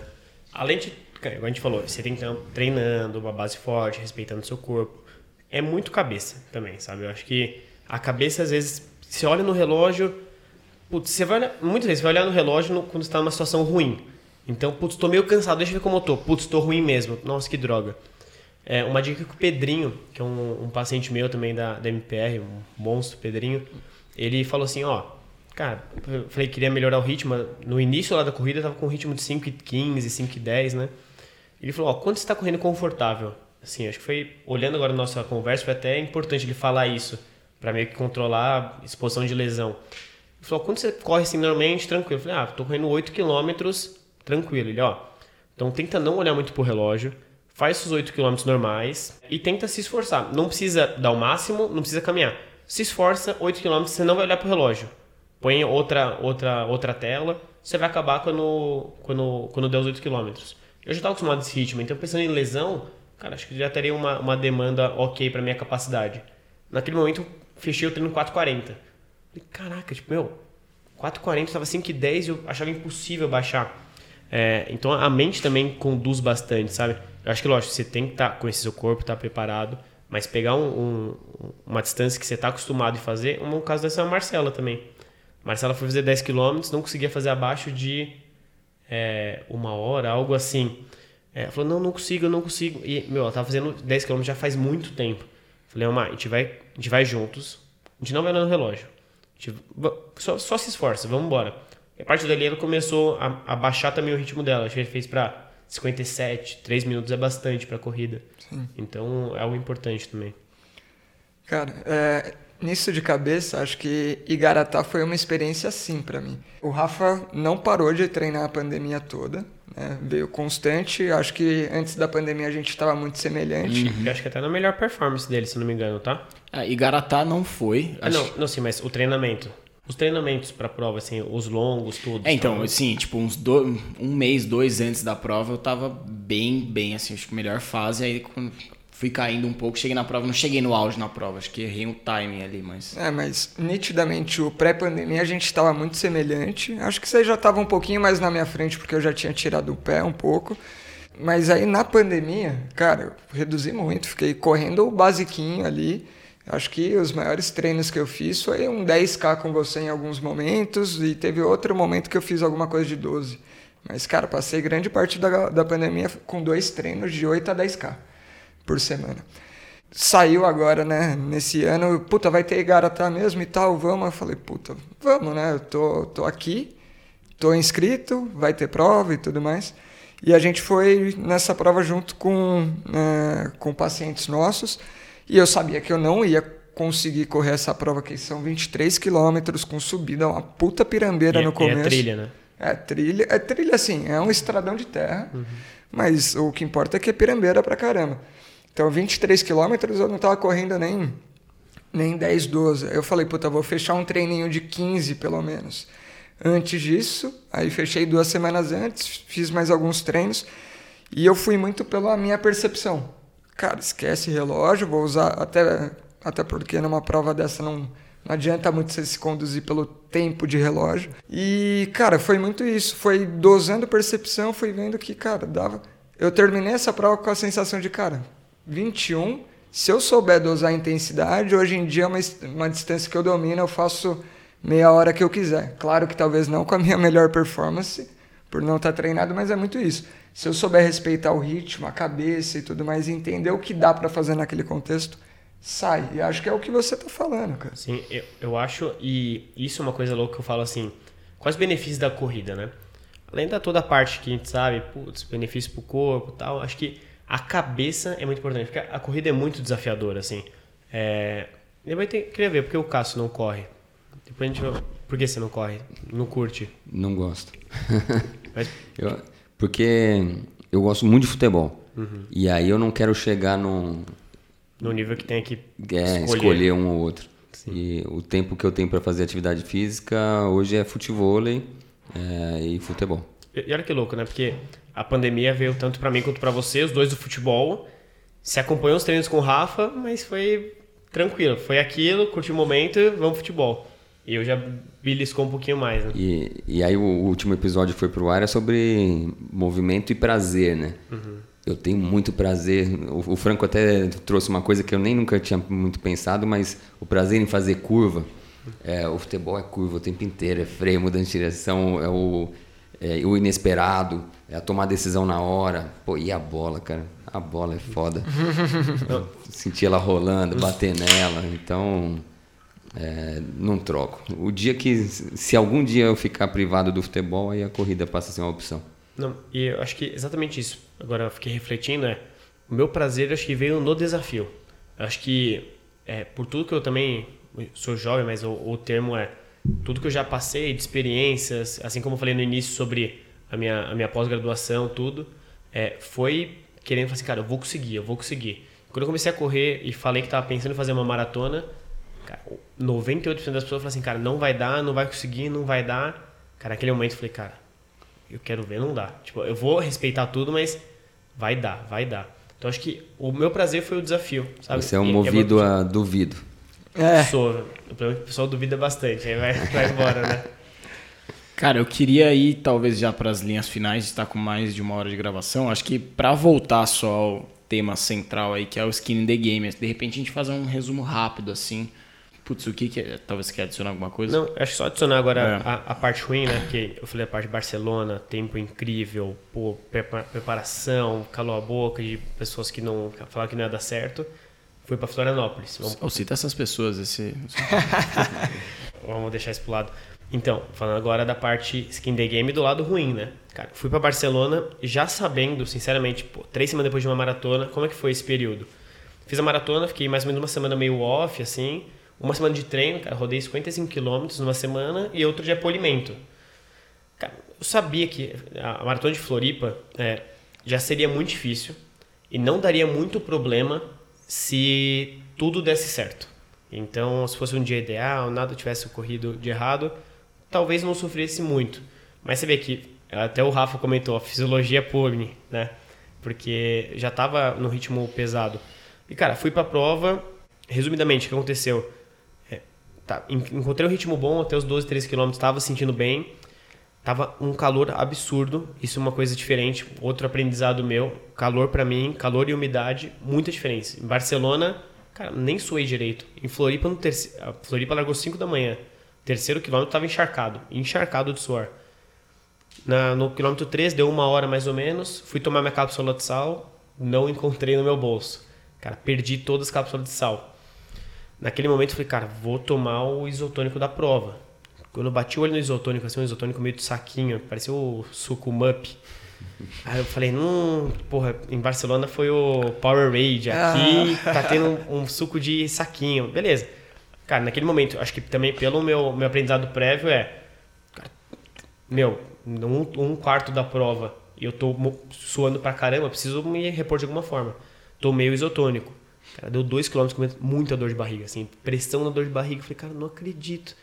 Além de, igual a gente falou, você tem que estar treinando, uma base forte, respeitando seu corpo. É muito cabeça também, sabe? Eu acho que a cabeça, às vezes, você olha no relógio, putz, você vai olhar, muitas vezes você vai olhar no relógio no- quando você tá numa situação ruim. Então, putz, tô meio cansado, deixa eu ver como eu tô. Putz, tô ruim mesmo. Nossa, que droga. É, uma dica que o Pedrinho, que é um, um paciente meu também da, da MPR, um monstro, Pedrinho, ele falou assim, ó, cara, eu falei que queria melhorar o ritmo, no início lá da corrida eu tava com um ritmo de 5,15, 5,10, né? Ele falou, ó, quando você tá correndo confortável? Assim, acho que foi, olhando agora a nossa conversa, foi até importante ele falar isso, para meio que controlar a exposição de lesão. Ele falou, quando você corre assim normalmente, tranquilo. Eu falei, ah, tô correndo 8 quilômetros, tranquilo. Ele, ó, então tenta não olhar muito pro relógio, faz os 8 quilômetros normais e tenta se esforçar. Não precisa dar o máximo, não precisa caminhar. se esforça 8 km, você não vai olhar pro relógio. Põe outra, outra, outra tela, você vai acabar quando, quando, quando der os 8 km. Eu já estava acostumado a esse ritmo, então pensando em lesão, cara, acho que já teria uma, uma demanda ok para minha capacidade. Naquele momento, fechei o treino 4,40. Caraca, tipo, meu, 4,40, estava 5,10 e eu achava impossível baixar. É, então a mente também conduz bastante, sabe? Eu acho que, lógico, você tem que estar tá, conhecer seu corpo, estar tá preparado, mas pegar um, um, uma distância que você está acostumado a fazer, um caso dessa é a Marcela também. Marcela foi fazer 10 km, não conseguia fazer abaixo de é, uma hora, algo assim. É, ela falou, não, não consigo, eu não consigo. E, meu, ela tava fazendo 10 km já faz muito tempo. Falei, Omar, a gente vai, a gente vai juntos, a gente não vai olhar no relógio. Gente, só, só se esforça, vamos embora. A partir dali ela começou a, a baixar também o ritmo dela. Acho que ele fez para 57, 3 minutos é bastante para corrida. Sim. Então é algo importante também. Cara, é, nisso de cabeça, acho que Igaratá foi uma experiência assim para mim. O Rafa não parou de treinar a pandemia toda, né? veio constante. Acho que antes da pandemia a gente estava muito semelhante. Uhum. Acho que até na melhor performance dele, se não me engano, tá? Ah, Igaratá não foi. Ah, acho... não, não, sim, mas o treinamento. Os treinamentos para a prova, assim, os longos, tudo. É, então, assim, tipo, uns do... um mês, dois antes da prova, eu tava bem, bem, assim, acho que melhor fase. Aí fui caindo um pouco, cheguei na prova, não cheguei no auge na prova, acho que errei um timing ali, mas. É, mas nitidamente o pré-pandemia a gente estava muito semelhante. Acho que você já estava um pouquinho mais na minha frente, porque eu já tinha tirado o pé um pouco. Mas aí na pandemia, cara, eu reduzi muito, fiquei correndo o basiquinho ali. Acho que os maiores treinos que eu fiz foi um 10K com você em alguns momentos e teve outro momento que eu fiz alguma coisa de 12. Mas, cara, passei grande parte da, da pandemia com dois treinos de 8 a 10K por semana. Saiu agora, né, nesse ano, puta, vai ter Igaratá mesmo e tal, vamos. Eu falei, puta, vamos, né, eu tô, tô aqui, tô inscrito, vai ter prova e tudo mais. E a gente foi nessa prova junto com, né, com pacientes nossos. E eu sabia que eu não ia conseguir correr essa prova que são 23 quilômetros com subida, uma puta pirambeira e, no começo. é trilha, né? É trilha, é trilha assim, é um estradão de terra, uhum. mas o que importa é que é pirambeira pra caramba. Então 23 quilômetros eu não tava correndo nem nem 10, 12. Eu falei, puta, vou fechar um treininho de 15 pelo menos. Antes disso, aí fechei duas semanas antes, fiz mais alguns treinos e eu fui muito pela minha percepção cara, esquece relógio, vou usar até, até porque numa prova dessa não, não adianta muito você se conduzir pelo tempo de relógio. E, cara, foi muito isso. Foi dosando percepção, fui vendo que, cara, dava. Eu terminei essa prova com a sensação de, cara, 21. Se eu souber dosar a intensidade, hoje em dia é uma, uma distância que eu domino, eu faço meia hora que eu quiser. Claro que talvez não com a minha melhor performance, por não estar treinado, mas é muito isso se eu souber respeitar o ritmo, a cabeça e tudo mais, entender o que dá para fazer naquele contexto, sai. E acho que é o que você tá falando, cara. Sim, eu, eu acho, e isso é uma coisa louca que eu falo assim, quais os benefícios da corrida, né? Além da toda a parte que a gente sabe, putz, benefício pro corpo e tal, acho que a cabeça é muito importante, porque a corrida é muito desafiadora, assim. É... Depois tem, queria ver, porque o Cássio não corre? Depois a gente vai... Por que você não corre? Não curte? Não gosto. Mas... eu, porque eu gosto muito de futebol. Uhum. E aí eu não quero chegar no. No nível que tem que é, escolher. escolher um ou outro. Sim. E o tempo que eu tenho para fazer atividade física hoje é futebol é, e futebol. E olha que louco, né? Porque a pandemia veio tanto para mim quanto para você, os dois do futebol. Se acompanhou os treinos com o Rafa, mas foi tranquilo. Foi aquilo, curti o momento, vamos futebol. E eu já beliscou um pouquinho mais, né? E, e aí o último episódio foi pro ar é sobre movimento e prazer, né? Uhum. Eu tenho muito prazer. O, o, Franco até trouxe uma coisa que eu nem nunca tinha muito pensado, mas o prazer em fazer curva. É, o futebol é curva o tempo inteiro, é freio, mudança de direção, é o, é o inesperado, é a tomar decisão na hora. Pô, e a bola, cara? A bola é foda. Sentir ela rolando, bater nela. Então, é, não troco. O dia que, se algum dia eu ficar privado do futebol, aí a corrida passa a ser uma opção. Não, e eu acho que exatamente isso. Agora eu fiquei refletindo, é, o meu prazer acho que veio no desafio. Eu acho que, é, por tudo que eu também sou jovem, mas o, o termo é tudo que eu já passei de experiências, assim como eu falei no início sobre a minha, a minha pós-graduação, tudo, é, foi querendo falar assim, cara, eu vou conseguir, eu vou conseguir. Quando eu comecei a correr e falei que estava pensando em fazer uma maratona, Cara, 98% das pessoas falam assim, cara, não vai dar, não vai conseguir, não vai dar. Cara, naquele momento eu falei, cara, eu quero ver, não dá. Tipo, eu vou respeitar tudo, mas vai dar, vai dar. Então acho que o meu prazer foi o desafio, sabe? Você é um E- movido é, a duvido. É. Sou. O que pessoal duvida bastante, aí vai, vai embora, né? Cara, eu queria ir talvez já para as linhas finais, está com mais de uma hora de gravação. Acho que para voltar só ao tema central aí, que é o skin in the game, de repente a gente fazer um resumo rápido assim. Putz, o que que é? Talvez você quer adicionar alguma coisa? Não, acho que só adicionar agora É. a, a parte ruim, né? Porque eu falei a parte de Barcelona, tempo incrível, pô, prepa- preparação, calou a boca de pessoas que não falaram que não ia dar certo. Fui pra Florianópolis. Vamos, cita essas pessoas, esse. vamos deixar isso pro lado. Então, falando agora da parte skin the game do lado ruim, né? Cara, fui pra Barcelona já sabendo, sinceramente, pô, três semanas depois de uma maratona, como é que foi esse período? Fiz a maratona, fiquei mais ou menos uma semana meio off, assim. Uma semana de treino, cara, rodei 55 quilômetros numa semana e outro de apolimento. Cara, eu sabia que a a maratona de Floripa é, já seria muito difícil e não daria muito problema se tudo desse certo. Então, se fosse um dia ideal, nada tivesse ocorrido de errado, talvez não sofresse muito. Mas você vê que até o Rafa comentou, a fisiologia pune, né? Porque já estava no ritmo pesado. E cara, fui para a prova, resumidamente, o que aconteceu? É, tá, en- encontrei um ritmo bom até os 12, 13 quilômetros, estava sentindo bem. Tava um calor absurdo, isso é uma coisa diferente, outro aprendizado meu. Calor pra mim, calor e umidade, muita diferença. Em Barcelona, cara, nem suei direito. Em Floripa, no terce... a Floripa largou 5 da manhã. Terceiro quilômetro tava encharcado, encharcado de suor. Na, no quilômetro 3, deu uma hora mais ou menos, fui tomar minha cápsula de sal, não encontrei no meu bolso. Cara, perdi todas as cápsulas de sal. Naquele momento eu falei, cara, vou tomar o isotônico da prova. Quando eu bati o olho no isotônico, assim, um isotônico meio de saquinho, parecia o suco Mup. Aí eu falei, hum, porra, em Barcelona foi o Powerade, aqui tá tendo um, um suco de saquinho. Beleza. Cara, naquele momento, acho que também pelo meu, meu aprendizado prévio é, cara, meu, um, um quarto da prova e eu tô suando pra caramba, preciso me repor de alguma forma. Tomei o isotônico. Cara, deu dois quilômetros com muita dor de barriga, assim, pressão na dor de barriga. Falei, cara, não acredito.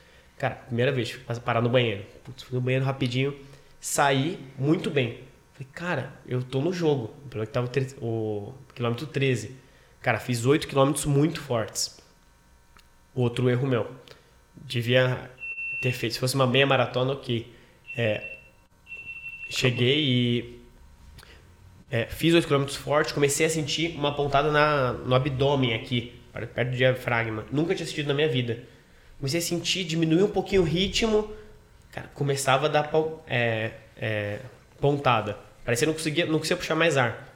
Cara, primeira vez, parar no banheiro. Putz, fui no banheiro rapidinho, saí muito bem. Falei, cara, eu tô no jogo. O problema é que tava o quilômetro 13. Cara, fiz 8 quilômetros muito fortes. Outro erro meu. Devia ter feito. Se fosse uma meia maratona, ok. É, cheguei e é, fiz 8 km forte, comecei a sentir uma pontada na, no abdômen aqui, perto do diafragma. Nunca tinha sentido na minha vida. Comecei a sentir, diminuir um pouquinho o ritmo, cara, começava a dar é, é, pontada. Parecia que não conseguia, não conseguia puxar mais ar.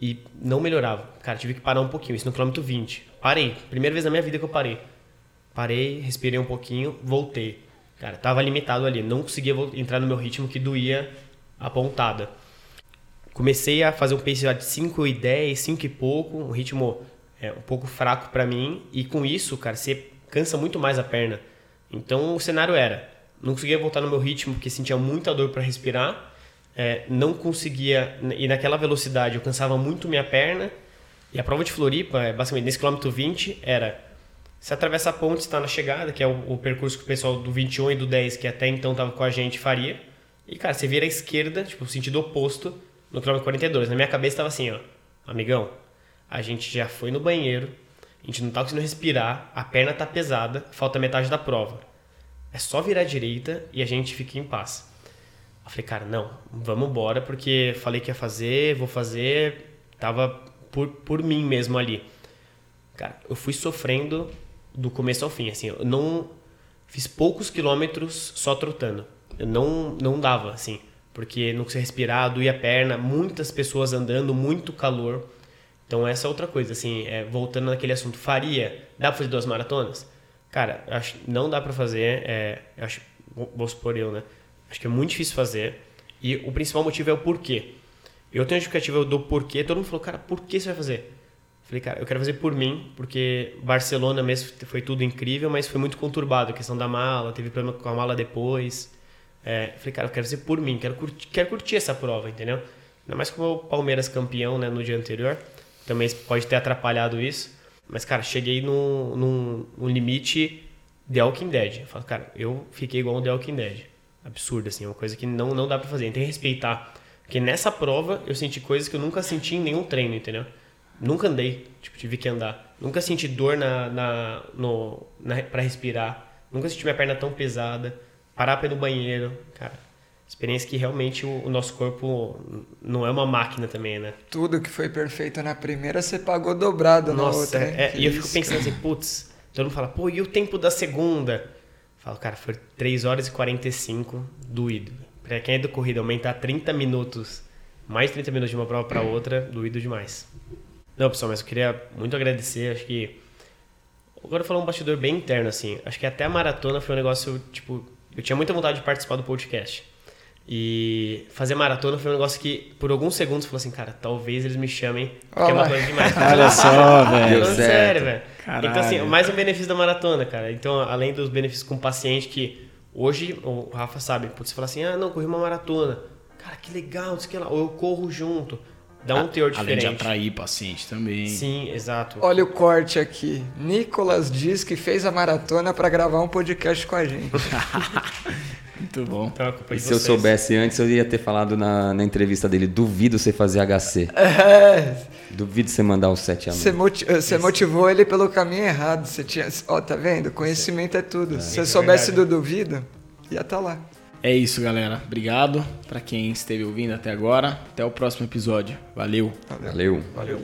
E não melhorava. Cara, tive que parar um pouquinho, isso no quilômetro 20. Parei. Primeira vez na minha vida que eu parei. Parei, respirei um pouquinho, voltei. Cara, tava limitado ali. Não conseguia entrar no meu ritmo que doía a pontada. Comecei a fazer um pace de 5 e 10, 5 e pouco, um ritmo é, um pouco fraco para mim. E com isso, cara, você cansa muito mais a perna. Então o cenário era: não conseguia voltar no meu ritmo porque sentia muita dor para respirar. É, não conseguia, e naquela velocidade eu cansava muito minha perna. E a prova de Floripa, é, basicamente nesse quilômetro 20, era você atravessa a ponte, está na chegada, que é o, o percurso que o pessoal do 21 e do 10, que até então estava com a gente, faria. E, cara, você vira à esquerda, tipo, sentido oposto, no quilômetro 42. Na minha cabeça estava assim, ó. Amigão, a gente já foi no banheiro, a gente não tá conseguindo respirar, a perna tá pesada, falta metade da prova. É só virar à direita e a gente fica em paz. Eu falei, cara, não, vamos embora, porque falei que ia fazer, vou fazer, tava por, por mim mesmo ali. Cara, eu fui sofrendo do começo ao fim, assim, eu não fiz poucos quilômetros só trotando. Eu não não dava, assim, porque não conseguia respirar, doía a perna, muitas pessoas andando, muito calor. Então essa é outra coisa, assim, é, voltando naquele assunto, faria, dá pra fazer duas maratonas? Cara, acho não dá pra fazer, é, acho, vou vou supor eu, né? Acho que é muito difícil fazer. E o principal motivo é o porquê. Eu tenho a justificativa do porquê, todo mundo falou, cara, por que você vai fazer? Falei, cara, eu quero fazer por mim, porque Barcelona mesmo foi tudo incrível, mas foi muito conturbado. A questão da mala, teve problema com a mala depois. É, falei, cara, eu quero fazer por mim, quero curtir, quero curtir essa prova, entendeu? Ainda mais como o Palmeiras campeão né, no dia anterior, também pode ter atrapalhado isso. Mas, cara, cheguei num, num, num limite The Walking Dead. Eu falo, cara, eu fiquei igual um The Walking Dead. Absurdo, assim, é uma coisa que não, não dá pra fazer. Tem que respeitar. Porque nessa prova eu senti coisas que eu nunca senti em nenhum treino, entendeu? Nunca andei, tipo, tive que andar. Nunca senti dor na, na, no, na, pra respirar. Nunca senti minha perna tão pesada. Parar pra ir no banheiro. Cara, experiência que realmente o, o nosso corpo não é uma máquina também, né? Tudo que foi perfeito na primeira, você pagou dobrado Nossa, na outra. é, Que e eu fico pensando assim, putz, todo mundo fala, pô, e o tempo da segunda? Falo, cara, foi 3 horas e 45 doído. Pra quem é do corrida, aumentar 30 minutos, mais 30 minutos de uma prova pra outra, doído demais. Não, pessoal, mas eu queria muito agradecer, acho que. Agora eu falar um bastidor bem interno, assim. Acho que até a maratona foi um negócio, tipo, eu tinha muita vontade de participar do podcast. E fazer maratona foi um negócio que, por alguns segundos, falou assim, cara, talvez eles me chamem, porque é Olha uma coisa demais. Olha só, velho. Sério, velho. Então, assim, mais um benefício da maratona, cara. Então, além dos benefícios com o paciente, que hoje o Rafa sabe, putz, você fala assim, ah, não, corri uma maratona. Cara, que legal, não sei o que lá. Ou eu corro junto. Dá um teor Além de diferente. atrair paciente também. Sim, exato. Olha o corte aqui. Nicolas diz que fez a maratona para gravar um podcast com a gente. Muito bom. Então, é E se eu soubesse antes, eu ia ter falado na, na entrevista dele. Duvido você fazer HC. É, Duvido você mandar o 7 a você, mão. moti- você motivou ele pelo caminho errado. Você tinha, ó, tá vendo? Conhecimento é tudo. Se você é soubesse verdade. do duvido, ia estar lá. É isso, galera. Obrigado pra quem esteve ouvindo até agora. Até o próximo episódio. Valeu. Valeu. Valeu.